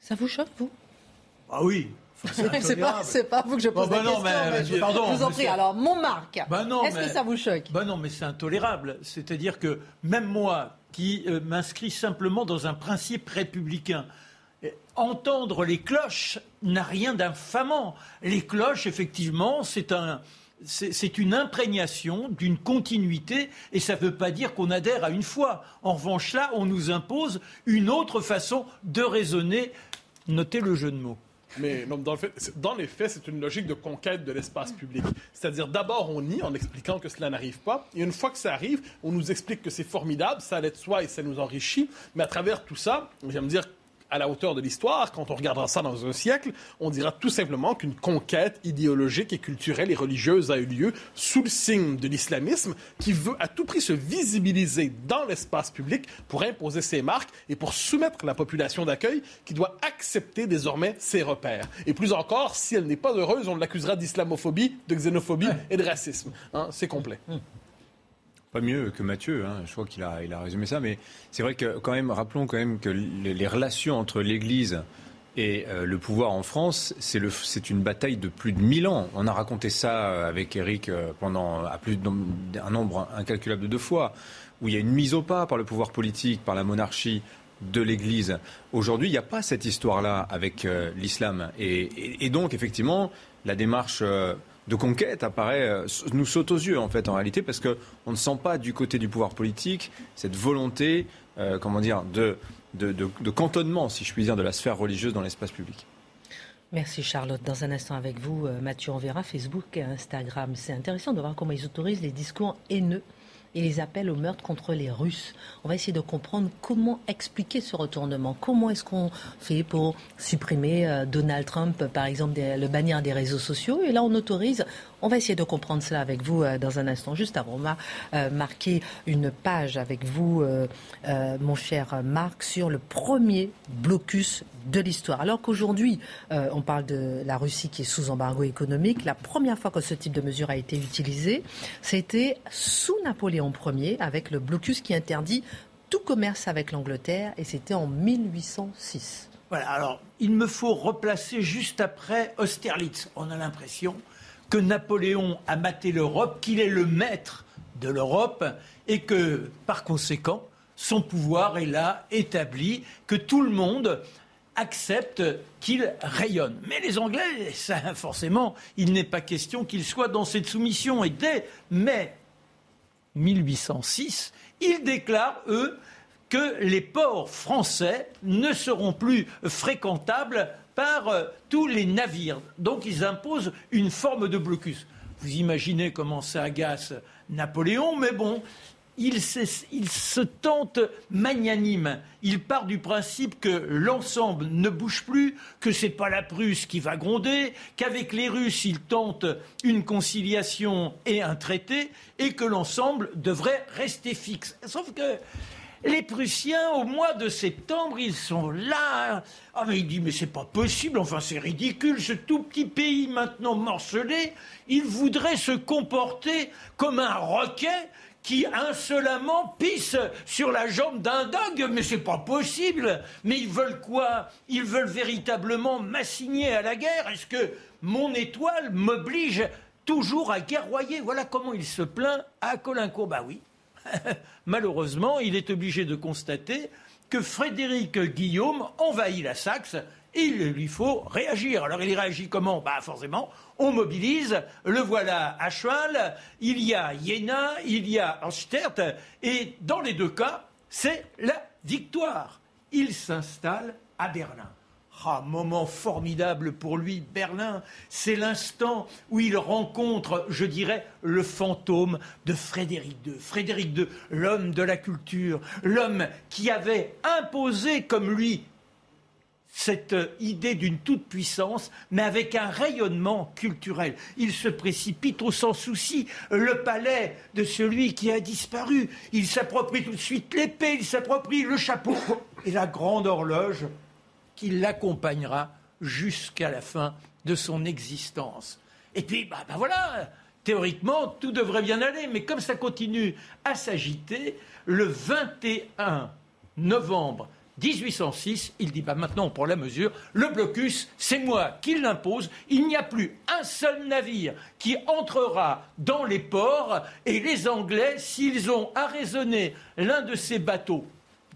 Ça vous choque, vous? Ah oui, c'est pas, pas vous que je pose la question. Mais, pardon, je vous en prie. Alors, mon Marc, bah est-ce que ça vous choque? Bah Non, mais c'est intolérable. C'est-à-dire que même moi, qui euh, m'inscris simplement dans un principe républicain, entendre les cloches n'a rien d'infamant. Les cloches, effectivement, c'est un, c'est une imprégnation d'une continuité et ça ne veut pas dire qu'on adhère à une foi. En revanche, là, on nous impose une autre façon de raisonner. Notez le jeu de mots. Mais dans, dans les faits, c'est une logique de conquête de l'espace public. C'est-à-dire, d'abord, on nie en expliquant que cela n'arrive pas. Et une fois que ça arrive, on nous explique que c'est formidable, ça allait de soi et ça nous enrichit. Mais à travers tout ça, j'aime dire à la hauteur de l'histoire, quand on regardera ça dans un siècle, on dira tout simplement qu'une conquête idéologique et culturelle et religieuse a eu lieu sous le signe de l'islamisme qui veut à tout prix se visibiliser dans l'espace public pour imposer ses marques et pour soumettre la population d'accueil qui doit accepter désormais ses repères. Et plus encore, si elle n'est pas heureuse, on l'accusera d'islamophobie, de xénophobie et de racisme. Hein, c'est complet. Pas mieux que Mathieu. Hein. Je crois qu'il a, il a résumé ça. Mais c'est vrai que, quand même, rappelons quand même que les, relations entre l'Église et euh, le pouvoir en France, c'est, une bataille de plus de 1000 ans. On a raconté ça euh, avec Eric euh, pendant à plus d'un nombre incalculable de fois, où il y a une mise au pas par le pouvoir politique, par la monarchie de l'Église. Aujourd'hui, il n'y a pas cette histoire-là avec l'islam. Et, donc, effectivement, la démarche de conquête apparaît, euh, nous saute aux yeux en fait en réalité parce qu'on ne sent pas du côté du pouvoir politique cette volonté, euh, comment dire, de, cantonnement, si je puis dire, de la sphère religieuse dans l'espace public. Merci Charlotte. Dans un instant avec vous, euh, Mathieu, on verra Facebook et Instagram. C'est intéressant de voir comment ils autorisent les discours haineux et les appels au meurtre contre les Russes. On va essayer de comprendre comment expliquer ce retournement. Comment est-ce qu'on fait pour supprimer euh, Donald Trump, par exemple, le bannir des réseaux sociaux? Et là, on autorise on va essayer de comprendre cela avec vous euh, dans un instant. Juste avant, on m'a euh, marqué une page avec vous, euh, mon cher Marc, sur le premier blocus de l'histoire. Alors qu'aujourd'hui, on parle de la Russie qui est sous embargo économique, la première fois que ce type de mesure a été utilisé, c'était sous Napoléon Ier, avec le blocus qui interdit tout commerce avec l'Angleterre, et c'était en 1806. Voilà, alors il me faut replacer juste après Austerlitz. On a l'impression que Napoléon a maté l'Europe, qu'il est le maître de l'Europe et que, par conséquent, son pouvoir est là, établi, que tout le monde accepte qu'il rayonne. Mais les Anglais, forcément, il n'est pas question qu'ils soient dans cette soumission. Et dès mai 1806, ils déclarent, eux, que les ports français ne seront plus fréquentables par euh, tous les navires. Donc ils imposent une forme de blocus. Vous imaginez comment ça agace Napoléon, mais bon, il, se tente magnanime. Il part du principe que l'ensemble ne bouge plus, que c'est pas la Prusse qui va gronder, qu'avec les Russes, il tente une conciliation et un traité, et que l'ensemble devrait rester fixe. Sauf que les Prussiens, au mois de septembre, ils sont là. Ah, mais il dit, mais c'est pas possible, enfin, c'est ridicule, ce tout petit pays maintenant morcelé, il voudrait se comporter comme un roquet qui insolemment pisse sur la jambe d'un dog, mais c'est pas possible. Mais ils veulent quoi? Ils veulent véritablement m'assigner à la guerre Est-ce que mon étoile m'oblige toujours à guerroyer? Voilà comment il se plaint à Colincourt. Bah oui, malheureusement, il est obligé de constater que Frédéric Guillaume envahit la Saxe. Il lui faut réagir. Alors il réagit comment? Bah forcément, on mobilise, le voilà à cheval, il y a Jena, il y a Anstert, et dans les deux cas, c'est la victoire. Il s'installe à Berlin. Moment formidable pour lui, Berlin. C'est l'instant où il rencontre, je dirais, le fantôme de Frédéric II. Frédéric II, l'homme de la culture, l'homme qui avait imposé comme lui cette idée d'une toute-puissance, mais avec un rayonnement culturel. Il se précipite au sans souci le palais de celui qui a disparu. Il s'approprie tout de suite l'épée, il s'approprie le chapeau et la grande horloge qui l'accompagnera jusqu'à la fin de son existence. Et puis, bah, bah, voilà, théoriquement, tout devrait bien aller, mais comme ça continue à s'agiter, le 21 novembre 1806, il dit bah maintenant on la mesure, le blocus, c'est moi qui l'impose, il n'y a plus un seul navire qui entrera dans les ports. Et les Anglais, s'ils ont arraisonné l'un de ces bateaux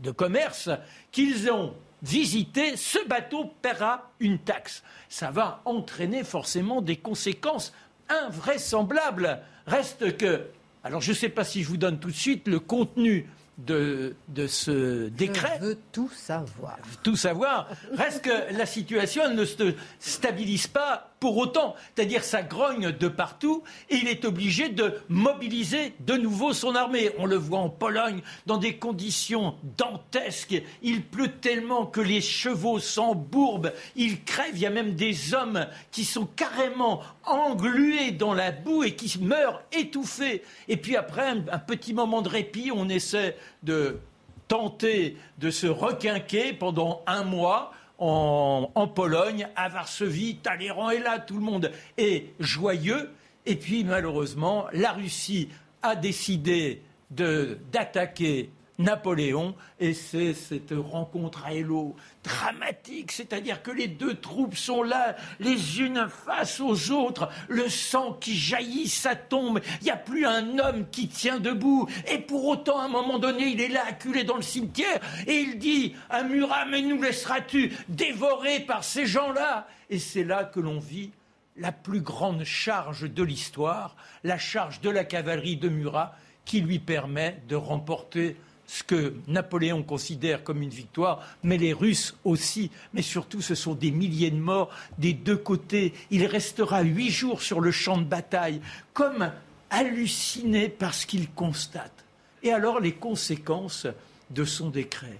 de commerce qu'ils ont visiter, ce bateau paiera une taxe. Ça va entraîner forcément des conséquences invraisemblables. Reste que, alors je ne sais pas si je vous donne tout de suite le contenu de, ce décret. Je veux tout savoir. Tout savoir. Reste que la situation ne se stabilise pas pour autant. C'est-à-dire ça grogne de partout et il est obligé de mobiliser de nouveau son armée. On le voit en Pologne dans des conditions dantesques. Il pleut tellement que les chevaux s'embourbent, ils crèvent. Il y a même des hommes qui sont carrément englués dans la boue et qui meurent étouffés. Et puis après, un, petit moment de répit, on essaie de tenter de se requinquer pendant un mois en, Pologne, à Varsovie, Talleyrand est là, tout le monde est joyeux. Et puis malheureusement, la Russie a décidé d'attaquer Napoléon, et c'est cette rencontre à Hello dramatique, c'est-à-dire que les deux troupes sont là, les unes face aux autres, le sang qui jaillit, ça tombe, il n'y a plus un homme qui tient debout, et pour autant, à un moment donné, il est là, acculé dans le cimetière, et il dit à Murat, mais nous laisseras-tu dévorer par ces gens-là? Et c'est là que l'on vit la plus grande charge de l'histoire, la charge de la cavalerie de Murat, qui lui permet de remporter ce que Napoléon considère comme une victoire, mais les Russes aussi. Mais surtout, ce sont des milliers de morts des deux côtés. Il restera huit jours sur le champ de bataille, comme halluciné par ce qu'il constate. Et alors, les conséquences de son décret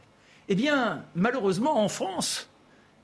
Eh bien, malheureusement, en France,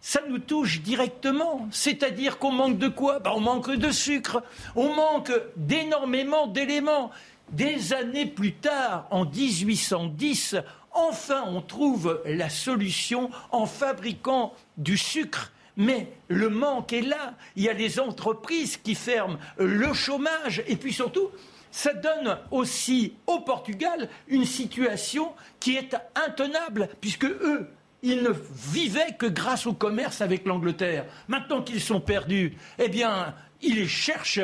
ça nous touche directement. C'est-à-dire qu'on manque de quoi? Ben, On manque de sucre, on manque d'énormément d'éléments. Des années plus tard, en 1810, enfin on trouve la solution en fabriquant du sucre. Mais le manque est là. Il y a les entreprises qui ferment, le chômage, et puis surtout, ça donne aussi au Portugal une situation qui est intenable, puisque eux, ils ne vivaient que grâce au commerce avec l'Angleterre. Maintenant qu'ils sont perdus, eh bien, ils cherchent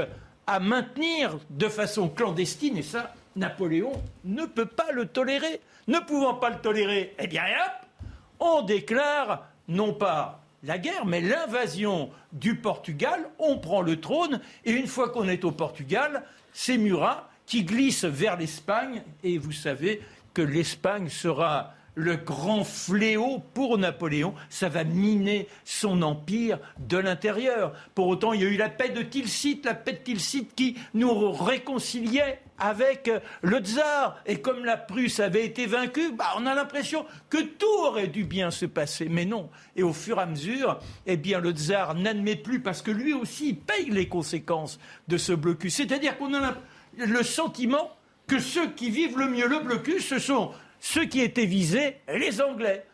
à maintenir de façon clandestine, et ça, Napoléon ne peut pas le tolérer. Ne pouvant pas le tolérer, eh bien, hop, on déclare non pas la guerre, mais l'invasion du Portugal. On prend le trône, et une fois qu'on est au Portugal, c'est Murat qui glisse vers l'Espagne, et vous savez que l'Espagne sera le grand fléau pour Napoléon. Ça va miner son empire de l'intérieur. Pour autant, il y a eu la paix de Tilsit, la paix de Tilsit qui nous réconciliait avec le tsar. Et comme la Prusse avait été vaincue, bah, on a l'impression que tout aurait dû bien se passer. Mais non. Et au fur et à mesure, eh bien, le tsar n'admet plus parce que lui aussi paye les conséquences de ce blocus. C'est-à-dire qu'on a le sentiment que ceux qui vivent le mieux le blocus, ce sont ceux qui étaient visés, les Anglais.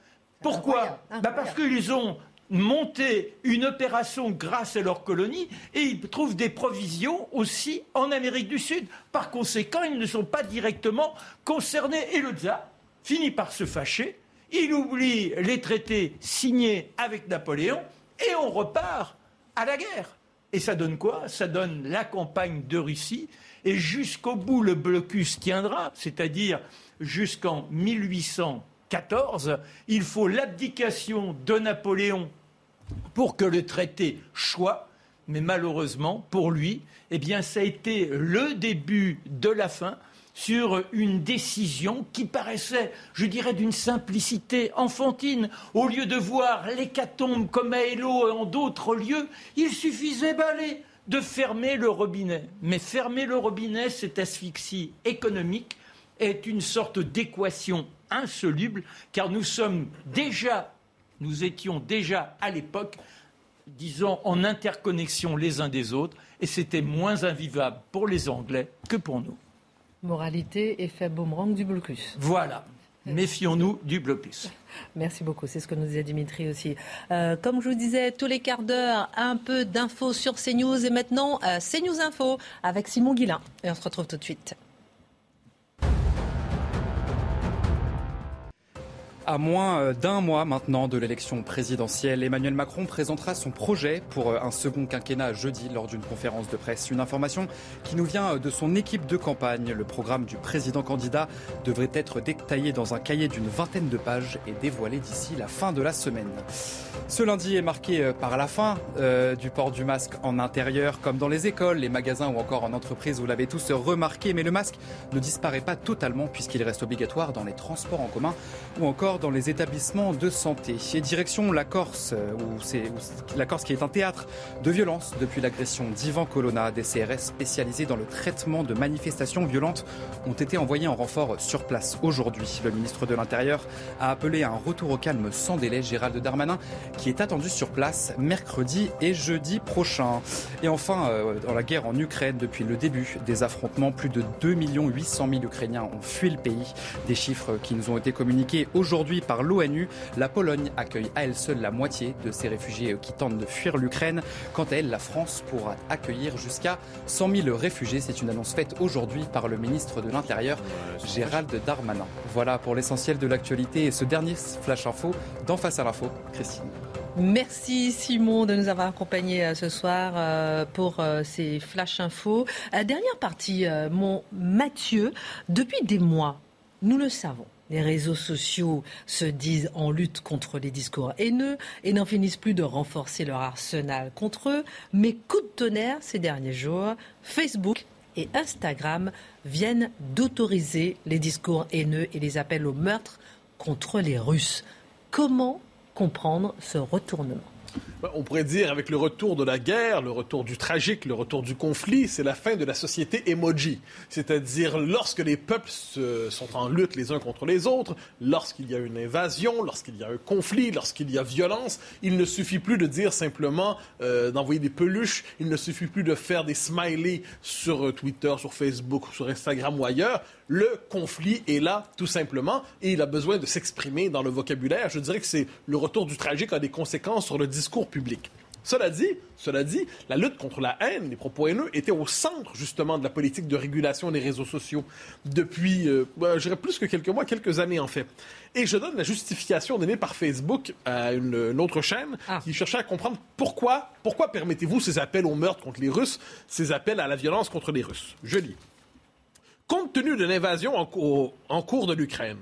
Pourquoi bah Parce qu'ils ont monté une opération grâce à leur colonie et ils trouvent des provisions aussi en Amérique du Sud. Par conséquent, ils ne sont pas directement concernés. Et le tsar finit par se fâcher. Il oublie les traités signés avec Napoléon et on repart à la guerre. Et ça donne quoi? Ça donne la campagne de Russie. Et jusqu'au bout, le blocus tiendra, c'est-à-dire jusqu'en 1814. Il faut l'abdication de Napoléon pour que le traité choie. Mais malheureusement, pour lui, eh bien, ça a été le début de la fin sur une décision qui paraissait, je dirais, d'une simplicité enfantine. Au lieu de voir l'hécatombe comme à Hélo et en d'autres lieux, il suffisait d'aller de fermer le robinet. Mais fermer le robinet, cette asphyxie économique est une sorte d'équation insoluble, car nous sommes déjà, nous étions déjà à l'époque, disons, en interconnexion les uns des autres, et c'était moins invivable pour les Anglais que pour nous. Moralité, effet boomerang du blocus. Voilà. Méfions-nous du blocus. Merci beaucoup, c'est ce que nous disait Dimitri aussi. Euh, comme je vous disais, tous les quarts d'heure, un peu d'infos sur CNews. Et maintenant, euh, CNews Info avec Simon Guillain. Et on se retrouve tout de suite. À moins euh, d'un mois maintenant de l'élection présidentielle, Emmanuel Macron présentera son projet pour euh, un second quinquennat jeudi lors d'une conférence de presse. Une information qui nous vient euh, de son équipe de campagne. Le programme du président candidat devrait être détaillé dans un cahier d'une vingtaine de pages et dévoilé d'ici la fin de la semaine. Ce lundi est marqué par la fin du port du masque en intérieur, comme dans les écoles, les magasins ou encore en entreprise. Vous l'avez tous remarqué, mais le masque ne disparaît pas totalement puisqu'il reste obligatoire dans les transports en commun ou encore dans les établissements de santé. Et direction la Corse, euh, où c'est la Corse qui est un théâtre de violence depuis l'agression d'Ivan Colonna. Des CRS spécialisés dans le traitement de manifestations violentes ont été envoyés en renfort sur place aujourd'hui. Le ministre de l'Intérieur a appelé à un retour au calme sans délai. Gérald Darmanin, qui est attendu sur place mercredi et jeudi prochain. Et enfin, euh, dans la guerre en Ukraine, depuis le début des affrontements, plus de 2 800 000 Ukrainiens ont fui le pays. Des chiffres qui nous ont été communiqués aujourd'hui par l'ONU. La Pologne accueille à elle seule la moitié de ces réfugiés qui tentent de fuir l'Ukraine. Quant à elle, la France pourra accueillir jusqu'à 100 000 réfugiés. C'est une annonce faite aujourd'hui par le ministre de l'Intérieur, Gérald Darmanin. Voilà pour l'essentiel de l'actualité et ce dernier flash info dans Face à l'info. Christine. Merci Simon de nous avoir accompagnés euh, ce soir euh, pour euh, ces flash infos. Dernière partie, mon Mathieu, depuis des mois, nous le savons, les réseaux sociaux se disent en lutte contre les discours haineux et n'en finissent plus de renforcer leur arsenal contre eux. Mais coup de tonnerre ces derniers jours, Facebook et Instagram viennent d'autoriser les discours haineux et les appels au meurtre contre les Russes. Comment comprendre ce retournement? On pourrait dire avec le retour de la guerre, le retour du tragique, le retour du conflit, c'est la fin de la société emoji. C'est-à-dire lorsque les peuples sont en lutte les uns contre les autres, lorsqu'il y a une invasion, lorsqu'il y a un conflit, lorsqu'il y a violence, il ne suffit plus de dire simplement euh, d'envoyer des peluches, il ne suffit plus de faire des smileys sur euh, Twitter, sur Facebook, sur Instagram ou ailleurs. Le conflit est là, tout simplement, et il a besoin de s'exprimer dans le vocabulaire. Je dirais que c'est le retour du tragique a des conséquences sur le discours public. Cela dit, cela dit, la lutte contre la haine, les propos haineux, était au centre justement de la politique de régulation des réseaux sociaux depuis, euh, ben, je dirais plus que quelques mois, quelques années en fait. Et je donne la justification donnée par Facebook à une, autre chaîne ah. qui cherchait à comprendre pourquoi, pourquoi permettez-vous ces appels au meurtre contre les Russes, ces appels à la violence contre les Russes. Je lis. Compte tenu de l'invasion en, cours de l'Ukraine,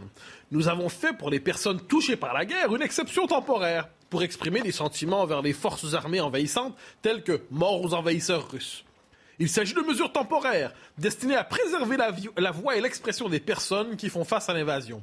nous avons fait pour les personnes touchées par la guerre une exception temporaire pour exprimer des sentiments envers les forces armées envahissantes telles que mort aux envahisseurs russes. Il s'agit de mesures temporaires destinées à préserver la, voix et l'expression des personnes qui font face à l'invasion.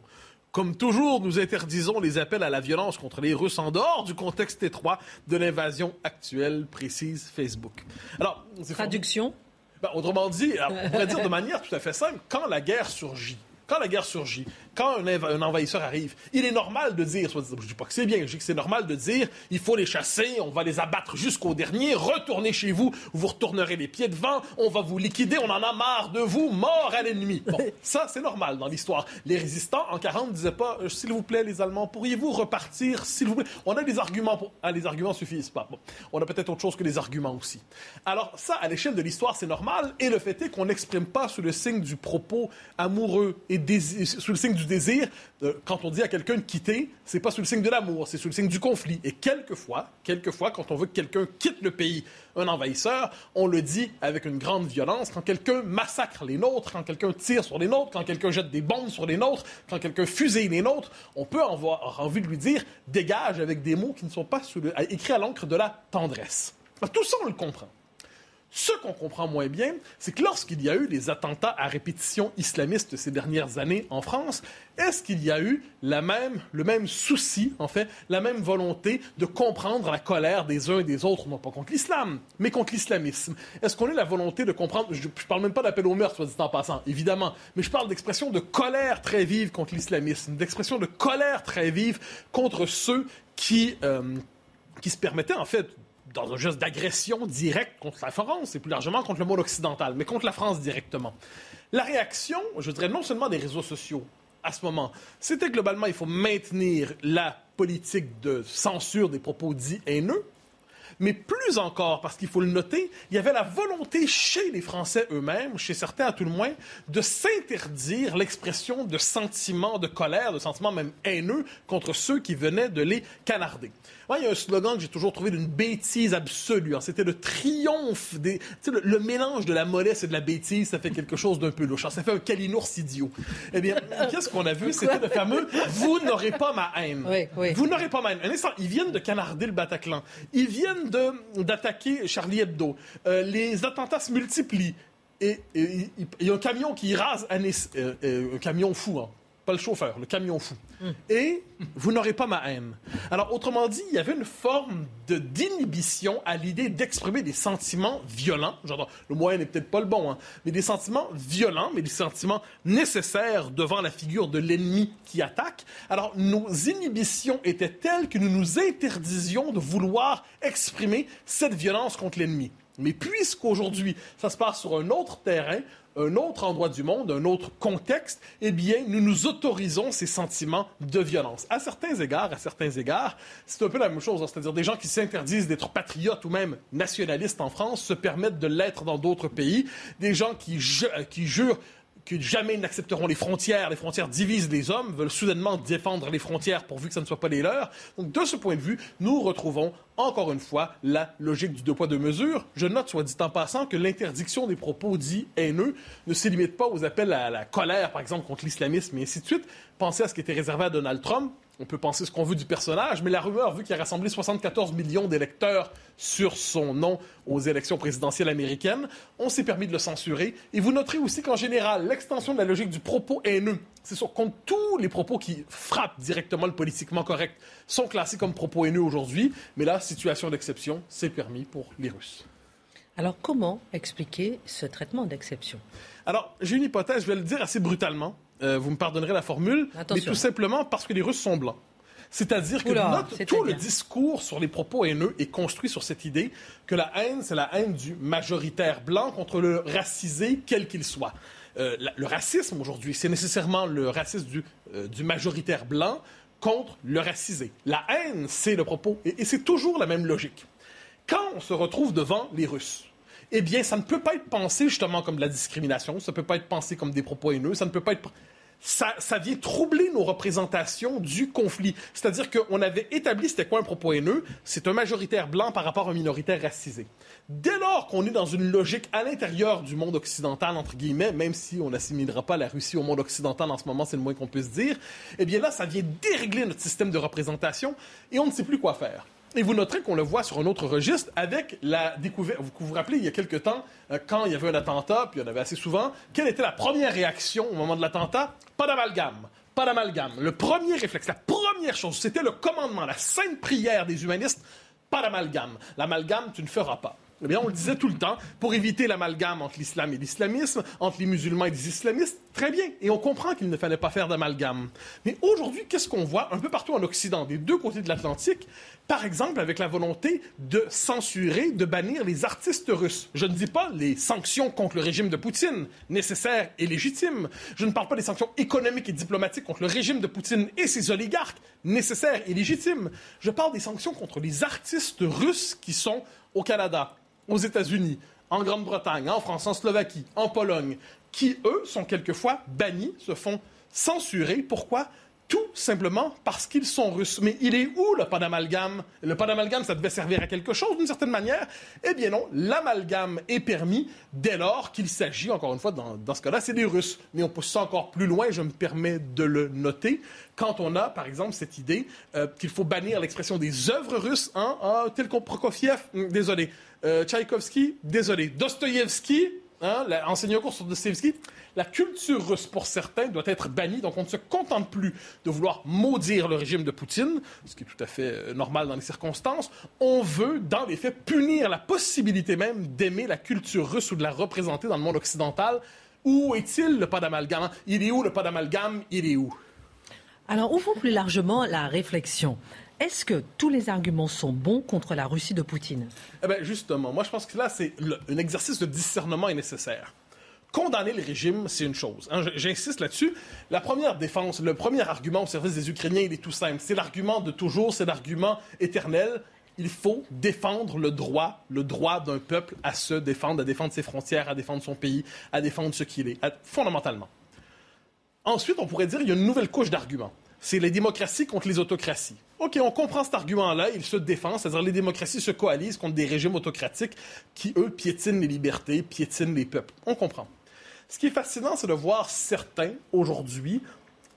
Comme toujours, nous interdisons les appels à la violence contre les Russes en dehors du contexte étroit de l'invasion actuelle, précise Facebook. Alors, traduction ben, autrement dit, on pourrait dire de manière tout à fait simple, quand la guerre surgit, quand la guerre surgit, quand un, envahisseur arrive, il est normal de dire, je ne dis pas que c'est bien, je dis que c'est normal de dire, il faut les chasser, on va les abattre jusqu'au dernier, retournez chez vous, vous retournerez les pieds devant, on va vous liquider, on en a marre de vous, mort à l'ennemi. Bon, ça c'est normal dans l'histoire. Les résistants en 40 disaient pas, euh, s'il vous plaît les Allemands, pourriez-vous repartir, s'il vous plaît? On a des arguments, pour... ah, les arguments suffisent pas. Bon, on a peut-être autre chose que des arguments aussi. Alors ça, à l'échelle de l'histoire, c'est normal, et le fait est qu'on n'exprime pas sous le signe du propos amoureux et sous le signe du du désir. quand on dit à quelqu'un de quitter, c'est pas sous le signe de l'amour, c'est sous le signe du conflit. Et quelquefois, quelquefois, quand on veut que quelqu'un quitte le pays, un envahisseur, on le dit avec une grande violence. Quand quelqu'un massacre les nôtres, quand quelqu'un tire sur les nôtres, quand quelqu'un jette des bombes sur les nôtres, quand quelqu'un fusille les nôtres, on peut avoir envie de lui dire dégage avec des mots qui ne sont pas écrits à l'encre de la tendresse. Tout ça, on le comprend. Ce qu'on comprend moins bien, c'est que lorsqu'il y a eu les attentats à répétition islamistes ces dernières années en France, est-ce qu'il y a eu la même, le même souci, en fait, la même volonté de comprendre la colère des uns et des autres, non pas contre l'islam, mais contre l'islamisme? Est-ce qu'on a la volonté de comprendre, je, ne parle même pas d'appel au meurtre, soit dit en passant, évidemment, mais je parle d'expression de colère très vive contre l'islamisme, d'expression de colère très vive contre ceux qui, euh, qui se permettaient, en fait, dans un geste d'agression directe contre la France et plus largement contre le monde occidental, mais contre la France directement. La réaction, je dirais non seulement des réseaux sociaux à ce moment, c'était globalement il faut maintenir la politique de censure des propos dits haineux, mais plus encore, parce qu'il faut le noter, il y avait la volonté chez les Français eux-mêmes, chez certains à tout le moins, de s'interdire l'expression de sentiments de colère, de sentiments même haineux contre ceux qui venaient de les canarder. Moi, il y a un slogan que j'ai toujours trouvé d'une bêtise absolue. Hein. C'était le triomphe des. Le, le, mélange de la mollesse et de la bêtise, ça fait quelque chose d'un peu louche. Ça fait un calinours idiot. Eh bien, qu'est-ce qu'on a vu? C'était le fameux Vous n'aurez pas ma haine. Vous n'aurez pas ma haine. Un instant, ils viennent de canarder le Bataclan. Ils viennent d'attaquer Charlie Hebdo. Euh, les attentats se multiplient. Et il y a un camion qui rase euh, euh, un camion fou, hein pas le chauffeur, le camion fou. Et vous n'aurez pas ma haine. Alors, autrement dit, il y avait une forme de d'inhibition à l'idée d'exprimer des sentiments violents. Le moyen n'est peut-être pas le bon, hein, mais des sentiments violents, mais des sentiments nécessaires devant la figure de l'ennemi qui attaque. Alors, nos inhibitions étaient telles que nous nous interdisions de vouloir exprimer cette violence contre l'ennemi. Mais puisqu'aujourd'hui, ça se passe sur un autre terrain, un autre endroit du monde, un autre contexte, eh bien, nous nous autorisons ces sentiments de violence. À certains égards, à certains égards, c'est un peu la même chose. Hein. C'est-à-dire des gens qui s'interdisent d'être patriotes ou même nationalistes en France se permettent de l'être dans d'autres pays. Des gens qui, qui jurent que jamais ils n'accepteront les frontières. Les frontières divisent les hommes, veulent soudainement défendre les frontières pourvu que ça ne soit pas les leurs. Donc, de ce point de vue, nous retrouvons encore une fois la logique du deux poids, deux mesures. Je note, soit dit en passant, que l'interdiction des propos dits haineux ne se limite pas aux appels à la colère, par exemple, contre l'islamisme et ainsi de suite. Pensez à ce qui était réservé à Donald Trump on peut penser ce qu'on veut du personnage, mais la rumeur, vu qu'il a rassemblé 74 millions d'électeurs sur son nom aux élections présidentielles américaines, on s'est permis de le censurer. Et vous noterez aussi qu'en général, l'extension de la logique du propos haineux, c'est sur compte tous les propos qui frappent directement le politiquement correct, sont classés comme propos haineux aujourd'hui. Mais là, situation d'exception, c'est permis pour les Russes. Alors comment expliquer ce traitement d'exception? Alors, j'ai une hypothèse, je vais le dire assez brutalement. Euh, vous me pardonnerez la formule, mais tout simplement parce que les Russes sont blancs. C'est-à-dire que tout le discours sur les propos haineux est construit sur cette idée que la haine, c'est la haine du majoritaire blanc contre le racisé, quel qu'il soit. Euh, le racisme aujourd'hui, c'est nécessairement le racisme du, euh, du, majoritaire blanc contre le racisé. La haine, c'est le propos, et c'est toujours la même logique. Quand on se retrouve devant les Russes, eh bien, ça ne peut pas être pensé justement comme de la discrimination, ça ne peut pas être pensé comme des propos haineux, ça ne peut pas être ça, vient troubler nos représentations du conflit. C'est-à-dire qu'on avait établi c'était quoi un propos haineux, c'est un majoritaire blanc par rapport à un minoritaire racisé. Dès lors qu'on est dans une logique à l'intérieur du monde occidental, entre guillemets, même si on n'assimilera pas la Russie au monde occidental en ce moment, c'est le moins qu'on puisse dire, eh bien là, ça vient dérégler notre système de représentation et on ne sait plus quoi faire. Et vous noterez qu'on le voit sur un autre registre avec la découverte. Vous vous rappelez, il y a quelque temps, euh, quand il y avait un attentat, puis il y en avait assez souvent, quelle était la première réaction au moment de l'attentat? Pas d'amalgame. Pas d'amalgame. Le premier réflexe, la première chose, c'était le commandement, la sainte prière des humanistes. Pas d'amalgame. L'amalgame, tu ne feras pas. Eh bien, on le disait tout le temps, pour éviter l'amalgame entre l'islam et l'islamisme, entre les musulmans et les islamistes, très bien. Et on comprend qu'il ne fallait pas faire d'amalgame. Mais aujourd'hui, qu'est-ce qu'on voit un peu partout en Occident, des deux côtés de l'Atlantique? Par exemple, avec la volonté de censurer, de bannir les artistes russes. Je ne dis pas les sanctions contre le régime de Poutine, nécessaires et légitimes. Je ne parle pas des sanctions économiques et diplomatiques contre le régime de Poutine et ses oligarques, nécessaires et légitimes. Je parle des sanctions contre les artistes russes qui sont au Canada, aux États-Unis, en Grande-Bretagne, en France, en Slovaquie, en Pologne, qui, eux, sont quelquefois bannis, se font censurés. Pourquoi tout simplement parce qu'ils sont russes. Mais il est où le pas d'amalgame Le pas d'amalgame, ça devait servir à quelque chose d'une certaine manière? Eh bien non, l'amalgame est permis dès lors qu'il s'agit, encore une fois, dans, dans ce cas-là, c'est des Russes. Mais on pousse ça encore plus loin, je me permets de le noter, quand on a, par exemple, cette idée euh, qu'il faut bannir l'expression des œuvres russes, hein, ah, tel qu'on Prokofiev, hum, désolé, euh, Tchaïkovski, désolé, Dostoïevski, hein, enseignant cours sur Dostoevsky, la culture russe, pour certains, doit être bannie. Donc, on ne se contente plus de vouloir maudire le régime de Poutine, ce qui est tout à fait euh, normal dans les circonstances. On veut, dans les faits, punir la possibilité même d'aimer la culture russe ou de la représenter dans le monde occidental. Où est-il le pas d'amalgame? Il est où le pas d'amalgame? Il est où? Alors, ouvrons plus largement la réflexion. Est-ce que tous les arguments sont bons contre la Russie de Poutine? Eh bien, Justement, moi je pense que là, c'est un exercice de discernement est nécessaire. Condamner le régime, c'est une chose. Hein. J'insiste là-dessus. La première défense, le premier argument au service des Ukrainiens, il est tout simple. C'est l'argument de toujours, c'est l'argument éternel. Il faut défendre le droit, le droit d'un peuple à se défendre, à défendre ses frontières, à défendre son pays, à défendre ce qu'il est, fondamentalement. Ensuite, on pourrait dire qu'il y a une nouvelle couche d'arguments c'est les démocraties contre les autocraties. OK, on comprend cet argument-là, il se défend, c'est-à-dire les démocraties se coalisent contre des régimes autocratiques qui, eux, piétinent les libertés, piétinent les peuples. On comprend. Ce qui est fascinant, c'est de voir certains, aujourd'hui,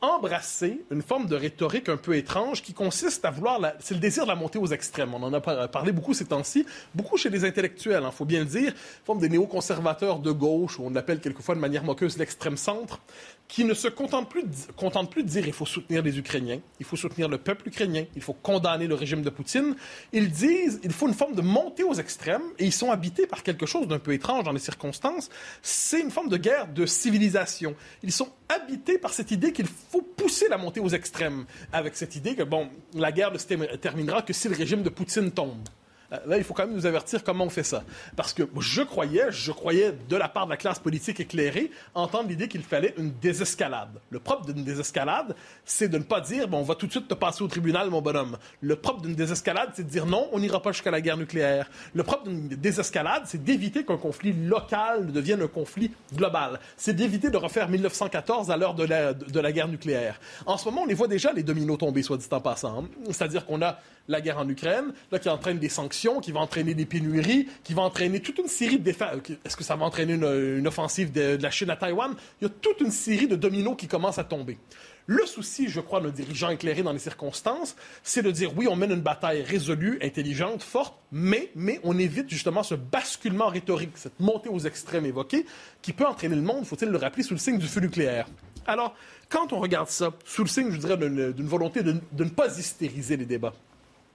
embrasser une forme de rhétorique un peu étrange qui consiste à vouloir, c'est le désir de la montée aux extrêmes. On en a parlé beaucoup ces temps-ci, beaucoup chez les intellectuels, il hein, faut bien le dire, forme des néoconservateurs de gauche, ou on appelle quelquefois de manière moqueuse l'extrême centre, qui ne se contente plus, de, de dire il faut soutenir les Ukrainiens, il faut soutenir le peuple ukrainien, il faut condamner le régime de Poutine. Ils disent il faut une forme de montée aux extrêmes et ils sont habités par quelque chose d'un peu étrange dans les circonstances. C'est une forme de guerre de civilisation. Ils sont habités par cette idée qu'il faut pousser la montée aux extrêmes, avec cette idée que bon, la guerre ne se terminera que si le régime de Poutine tombe. Euh, là, il faut quand même nous avertir comment on fait ça. Parce que je croyais, je croyais de la part de la classe politique éclairée, entendre l'idée qu'il fallait une désescalade. Le propre d'une désescalade, c'est de ne pas dire, bon, on va tout de suite te passer au tribunal, mon bonhomme. Le propre d'une désescalade, c'est de dire non, on n'ira pas jusqu'à la guerre nucléaire. Le propre d'une désescalade, c'est d'éviter qu'un conflit local devienne un conflit global. C'est d'éviter de refaire 1914 à l'heure de la, de la guerre nucléaire. En ce moment, on les voit déjà, les dominos tomber, soit dit en passant. Hein. C'est-à-dire qu'on a la guerre en Ukraine, là, qui entraîne des sanctions, qui va entraîner des pénuries, qui va entraîner toute une série de défenses. Est-ce que ça va entraîner une, offensive de, la Chine à Taïwan? Il y a toute une série de dominos qui commencent à tomber. Le souci, je crois, de nos dirigeants éclairés dans les circonstances, c'est de dire oui, on mène une bataille résolue, intelligente, forte, mais, mais on évite justement ce basculement rhétorique, cette montée aux extrêmes évoquée, qui peut entraîner le monde, faut-il le rappeler, sous le signe du feu nucléaire. Alors, quand on regarde ça, sous le signe, je dirais, d'une volonté de ne pas hystériser les débats,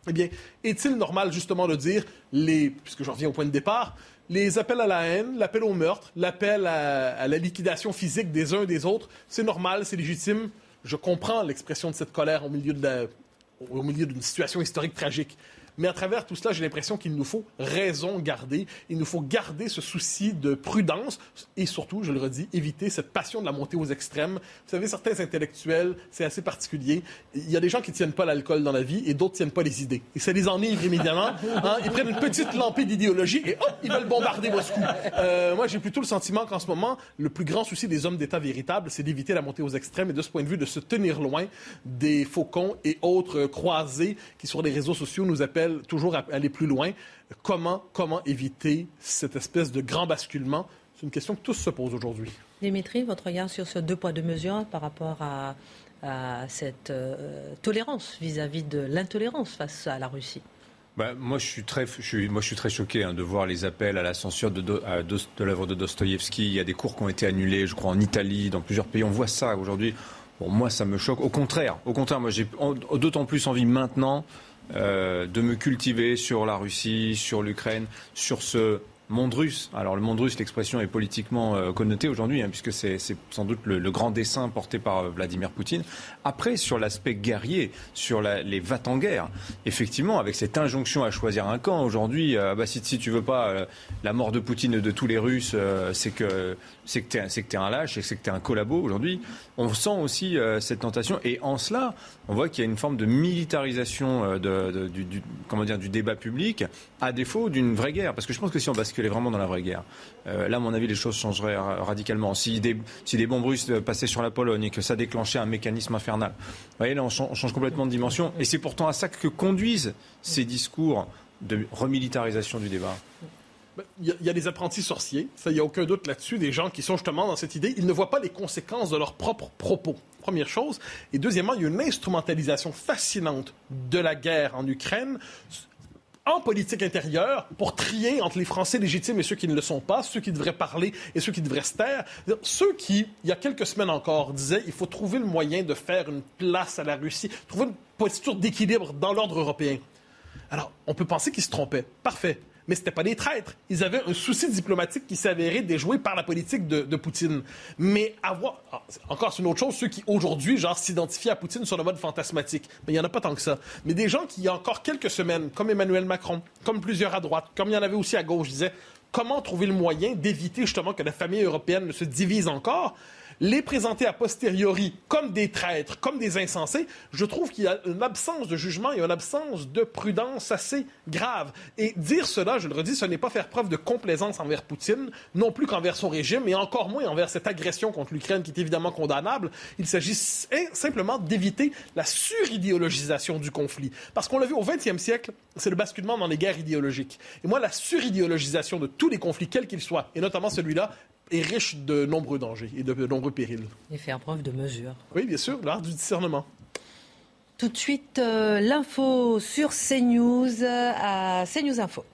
eh bien, est-il normal justement de dire, les, puisque je reviens au point de départ, les appels à la haine, l'appel au meurtre, l'appel à, la liquidation physique des uns et des autres, c'est normal, c'est légitime. Je comprends l'expression de cette colère au milieu d'une situation historique tragique. Mais à travers tout cela, j'ai l'impression qu'il nous faut raison garder. Il nous faut garder ce souci de prudence et surtout, je le redis, éviter cette passion de la montée aux extrêmes. Vous savez, certains intellectuels, c'est assez particulier. Il y a des gens qui tiennent pas l'alcool dans la vie et d'autres tiennent pas les idées. Et ça les enivre immédiatement. Hein. Ils prennent une petite lampée d'idéologie et hop, ils veulent bombarder Moscou. Euh, moi, j'ai plutôt le sentiment qu'en ce moment, le plus grand souci des hommes d'État véritables, c'est d'éviter la montée aux extrêmes et de ce point de vue, de se tenir loin des faucons et autres croisés qui, sur les réseaux sociaux, nous appellent toujours à aller plus loin. Comment, comment éviter cette espèce de grand basculement? C'est une question que tous se posent aujourd'hui. Dimitri, votre regard sur ce deux poids, deux mesures par rapport à, cette euh, tolérance vis-à-vis de l'intolérance face à la Russie? Bah, moi, je suis très, moi, je suis très choqué hein, de voir les appels à la censure de, de, l'œuvre de Dostoïevski. Il y a des cours qui ont été annulés, je crois, en Italie, dans plusieurs pays. On voit ça aujourd'hui. Bon, moi, ça me choque. Au contraire, au contraire, moi, j'ai d'autant plus envie maintenant euh, de me cultiver sur la Russie, sur l'Ukraine, sur ce monde russe. Alors le monde russe, l'expression est politiquement euh, connotée aujourd'hui, hein, puisque c'est sans doute le, grand dessin porté par euh, Vladimir Poutine. Après, sur l'aspect guerrier, sur les va-t-en-guerre, effectivement, avec cette injonction à choisir un camp aujourd'hui, bah, si, si, tu veux pas la mort de Poutine et de tous les Russes, c'est que c'est que tu es, un lâche, c'est que tu es un collabo aujourd'hui. On sent aussi cette tentation, et en cela, on voit qu'il y a une forme de militarisation du, comment dire, du débat public, à défaut d'une vraie guerre. Parce que je pense que si on bascule basculer vraiment dans la vraie guerre. Euh, là, à mon avis, les choses changeraient radicalement. Si des, si des bombes russes passaient sur la Pologne et que ça déclenchait un mécanisme infernal. Vous voyez, là, on change, complètement de dimension. Et c'est pourtant à ça que conduisent ces discours de remilitarisation du débat. Ben, il y, a des apprentis sorciers, il n'y a aucun doute là-dessus, des gens qui sont justement dans cette idée, ils ne voient pas les conséquences de leurs propres propos. Première chose. Et deuxièmement, il y a une instrumentalisation fascinante de la guerre en Ukraine en politique intérieure pour trier entre les Français légitimes et ceux qui ne le sont pas, ceux qui devraient parler et ceux qui devraient se taire. Ceux qui, il y a quelques semaines encore, disaient il faut trouver le moyen de faire une place à la Russie, trouver une posture d'équilibre dans l'ordre européen. Alors, on peut penser qu'ils se trompaient. Parfait mais ce pas des traîtres. Ils avaient un souci diplomatique qui s'avérait déjoué par la politique de, Poutine. Mais avoir... Ah, encore, c'est une autre chose, ceux qui aujourd'hui, genre, s'identifient à Poutine sur le mode fantasmatique. Mais il n'y en a pas tant que ça. Mais des gens qui, il y a encore quelques semaines, comme Emmanuel Macron, comme plusieurs à droite, comme il y en avait aussi à gauche, disaient comment trouver le moyen d'éviter justement que la famille européenne ne se divise encore? Les présenter a posteriori comme des traîtres, comme des insensés, je trouve qu'il y a une absence de jugement et une absence de prudence assez grave. Et dire cela, je le redis, ce n'est pas faire preuve de complaisance envers Poutine, non plus qu'envers son régime, et encore moins envers cette agression contre l'Ukraine qui est évidemment condamnable. Il s'agit simplement d'éviter la suridéologisation du conflit. Parce qu'on l'a vu au XXe siècle, c'est le basculement dans les guerres idéologiques. Et moi, la suridéologisation de tous les conflits, quels qu'ils soient, et notamment celui-là, est riche de nombreux dangers et de, nombreux périls. Et faire preuve de mesure. Oui, bien sûr, l'art du discernement. Tout de suite, euh, l'info sur CNews euh, à CNews Info.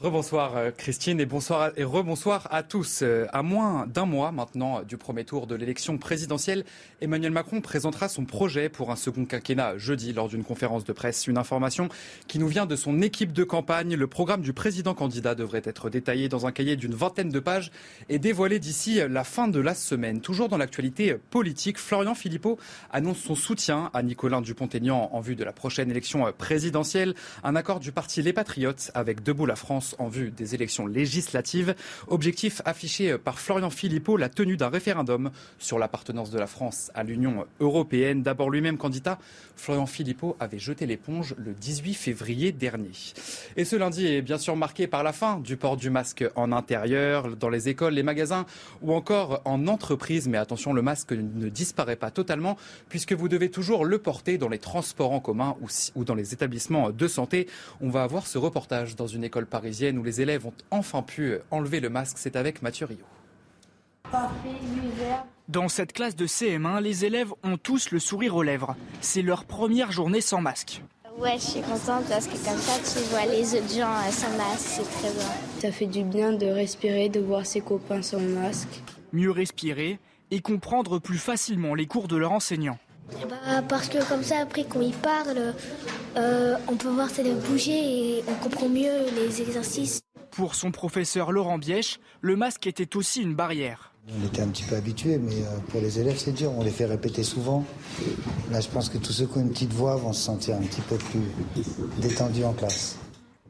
Rebonsoir euh, Christine et bonsoir et rebonsoir à tous. Euh, à moins d'un mois maintenant du premier tour de l'élection présidentielle, Emmanuel Macron présentera son projet pour un second quinquennat jeudi lors d'une conférence de presse. Une information qui nous vient de son équipe de campagne. Le programme du président candidat devrait être détaillé dans un cahier d'une vingtaine de pages et dévoilé d'ici la fin de la semaine. Toujours dans l'actualité politique, Florian Philippot annonce son soutien à Nicolas Dupont-Aignan en vue de la prochaine élection présidentielle. Un accord du parti Les Patriotes avec Debout la France en vue des élections législatives. Objectif affiché par Florian Philippot, la tenue d'un référendum sur l'appartenance de la France à l'Union européenne. D'abord lui-même candidat, Florian Philippot avait jeté l'éponge le 18 février dernier. Et ce lundi est bien sûr marqué par la fin du port du masque en intérieur, dans les écoles, les magasins ou encore en entreprise. Mais attention, le masque ne disparaît pas totalement puisque vous devez toujours le porter dans les transports en commun ou dans les établissements de santé. On va avoir ce reportage dans une école parisienne où les élèves ont enfin pu enlever le masque. C'est avec Mathieu Rio. Dans cette classe de CM1, les élèves ont tous le sourire aux lèvres. C'est leur première journée sans masque. Ouais, je suis contente parce que comme ça, tu vois les autres gens sans masque, c'est très bien. Ça fait du bien de respirer, de voir ses copains sans masque. Mieux respirer et comprendre plus facilement les cours de leurs enseignants. Bah, parce que comme ça, après, quand ils parlent, euh, on peut voir ses lèvres bouger et on comprend mieux les exercices. Pour son professeur Laurent Bièche, le masque était aussi une barrière. On était un petit peu habitués, mais euh, pour les élèves, c'est dur. On les fait répéter souvent. Là, je pense que tous ceux qui ont une petite voix vont se sentir un petit peu plus détendus en classe.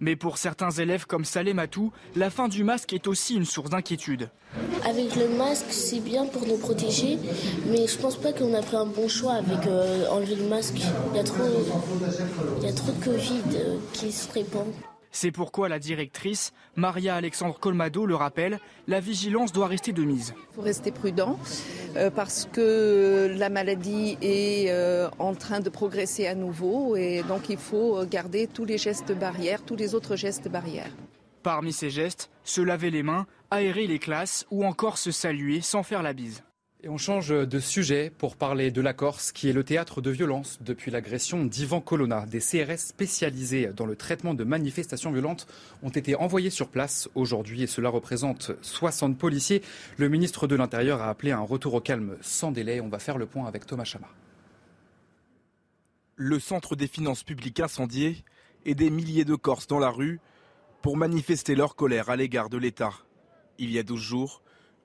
Mais pour certains élèves comme Salé Matou, la fin du masque est aussi une source d'inquiétude. Avec le masque, c'est bien pour nous protéger, mais je pense pas qu'on a pris un bon choix avec euh, enlever le masque. Il y a trop, il y a trop de Covid euh, qui se répand. C'est pourquoi la directrice, Maria Alexandre Colmado, le rappelle, la vigilance doit rester de mise. Il faut rester prudent euh, parce que la maladie est euh, en train de progresser à nouveau et donc il faut garder tous les gestes barrières, tous les autres gestes barrières. Parmi ces gestes, se laver les mains, aérer les classes ou encore se saluer sans faire la bise. Et on change de sujet pour parler de la Corse, qui est le théâtre de violence depuis l'agression d'Ivan Colonna. Des CRS spécialisés dans le traitement de manifestations violentes ont été envoyés sur place aujourd'hui et cela représente 60 policiers. Le ministre de l'Intérieur a appelé un retour au calme sans délai. On va faire le point avec Thomas Chama. Le centre des finances publiques incendié et des milliers de Corses dans la rue pour manifester leur colère à l'égard de l'État. Il y a 12 jours,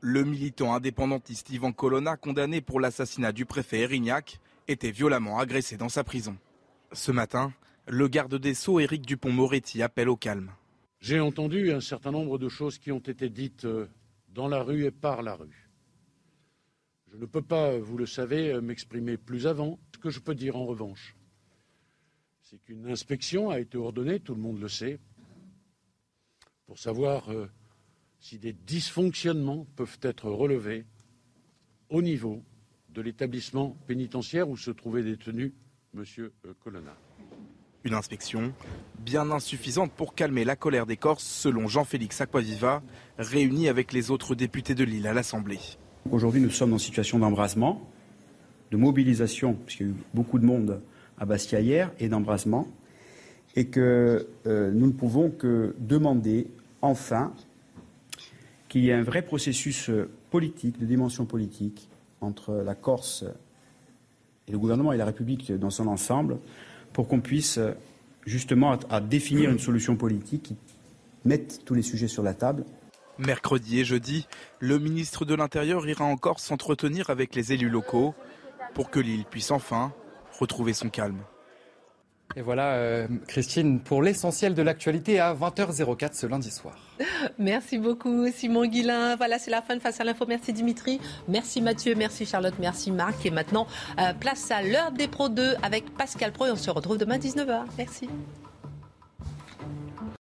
le militant indépendantiste Ivan Colonna, condamné pour l'assassinat du préfet Erignac, était violemment agressé dans sa prison. Ce matin, le garde des Sceaux Éric Dupont-Moretti appelle au calme. J'ai entendu un certain nombre de choses qui ont été dites euh, dans la rue et par la rue. Je ne peux pas, vous le savez, euh, m'exprimer plus avant. Ce que je peux dire en revanche, c'est qu'une inspection a été ordonnée, tout le monde le sait, pour savoir euh, si des dysfonctionnements peuvent être relevés au niveau de l'établissement pénitentiaire où se trouvait détenu M. Colonna. Une inspection bien insuffisante pour calmer la colère des Corses, selon Jean-Félix Aquaviva, réuni avec les autres députés de l'île à l'Assemblée. Aujourd'hui, nous sommes en situation d'embrasement, de mobilisation, puisqu'il y a eu beaucoup de monde à Bastia hier, et d'embrasement, et que euh, nous ne pouvons que demander enfin qu'il y ait un vrai processus euh, politique, de dimension politique, entre la Corse et le gouvernement et la République dans son ensemble, pour qu'on puisse euh, justement définir une solution politique qui mette tous les sujets sur la table. Mercredi et jeudi, le ministre de l'Intérieur ira encore s'entretenir avec les élus locaux pour que l'île puisse enfin retrouver son calme. Et voilà, euh, Christine, pour l'essentiel de l'actualité à 20h04 ce lundi soir. Merci beaucoup, Simon Guillain. Voilà, c'est la fin de Face à l'info. Merci Dimitri, merci Mathieu, merci Charlotte, merci Marc. Et maintenant, euh, place à l'heure des Pro 2 avec Pascal Pro et on se retrouve demain 19h. Merci.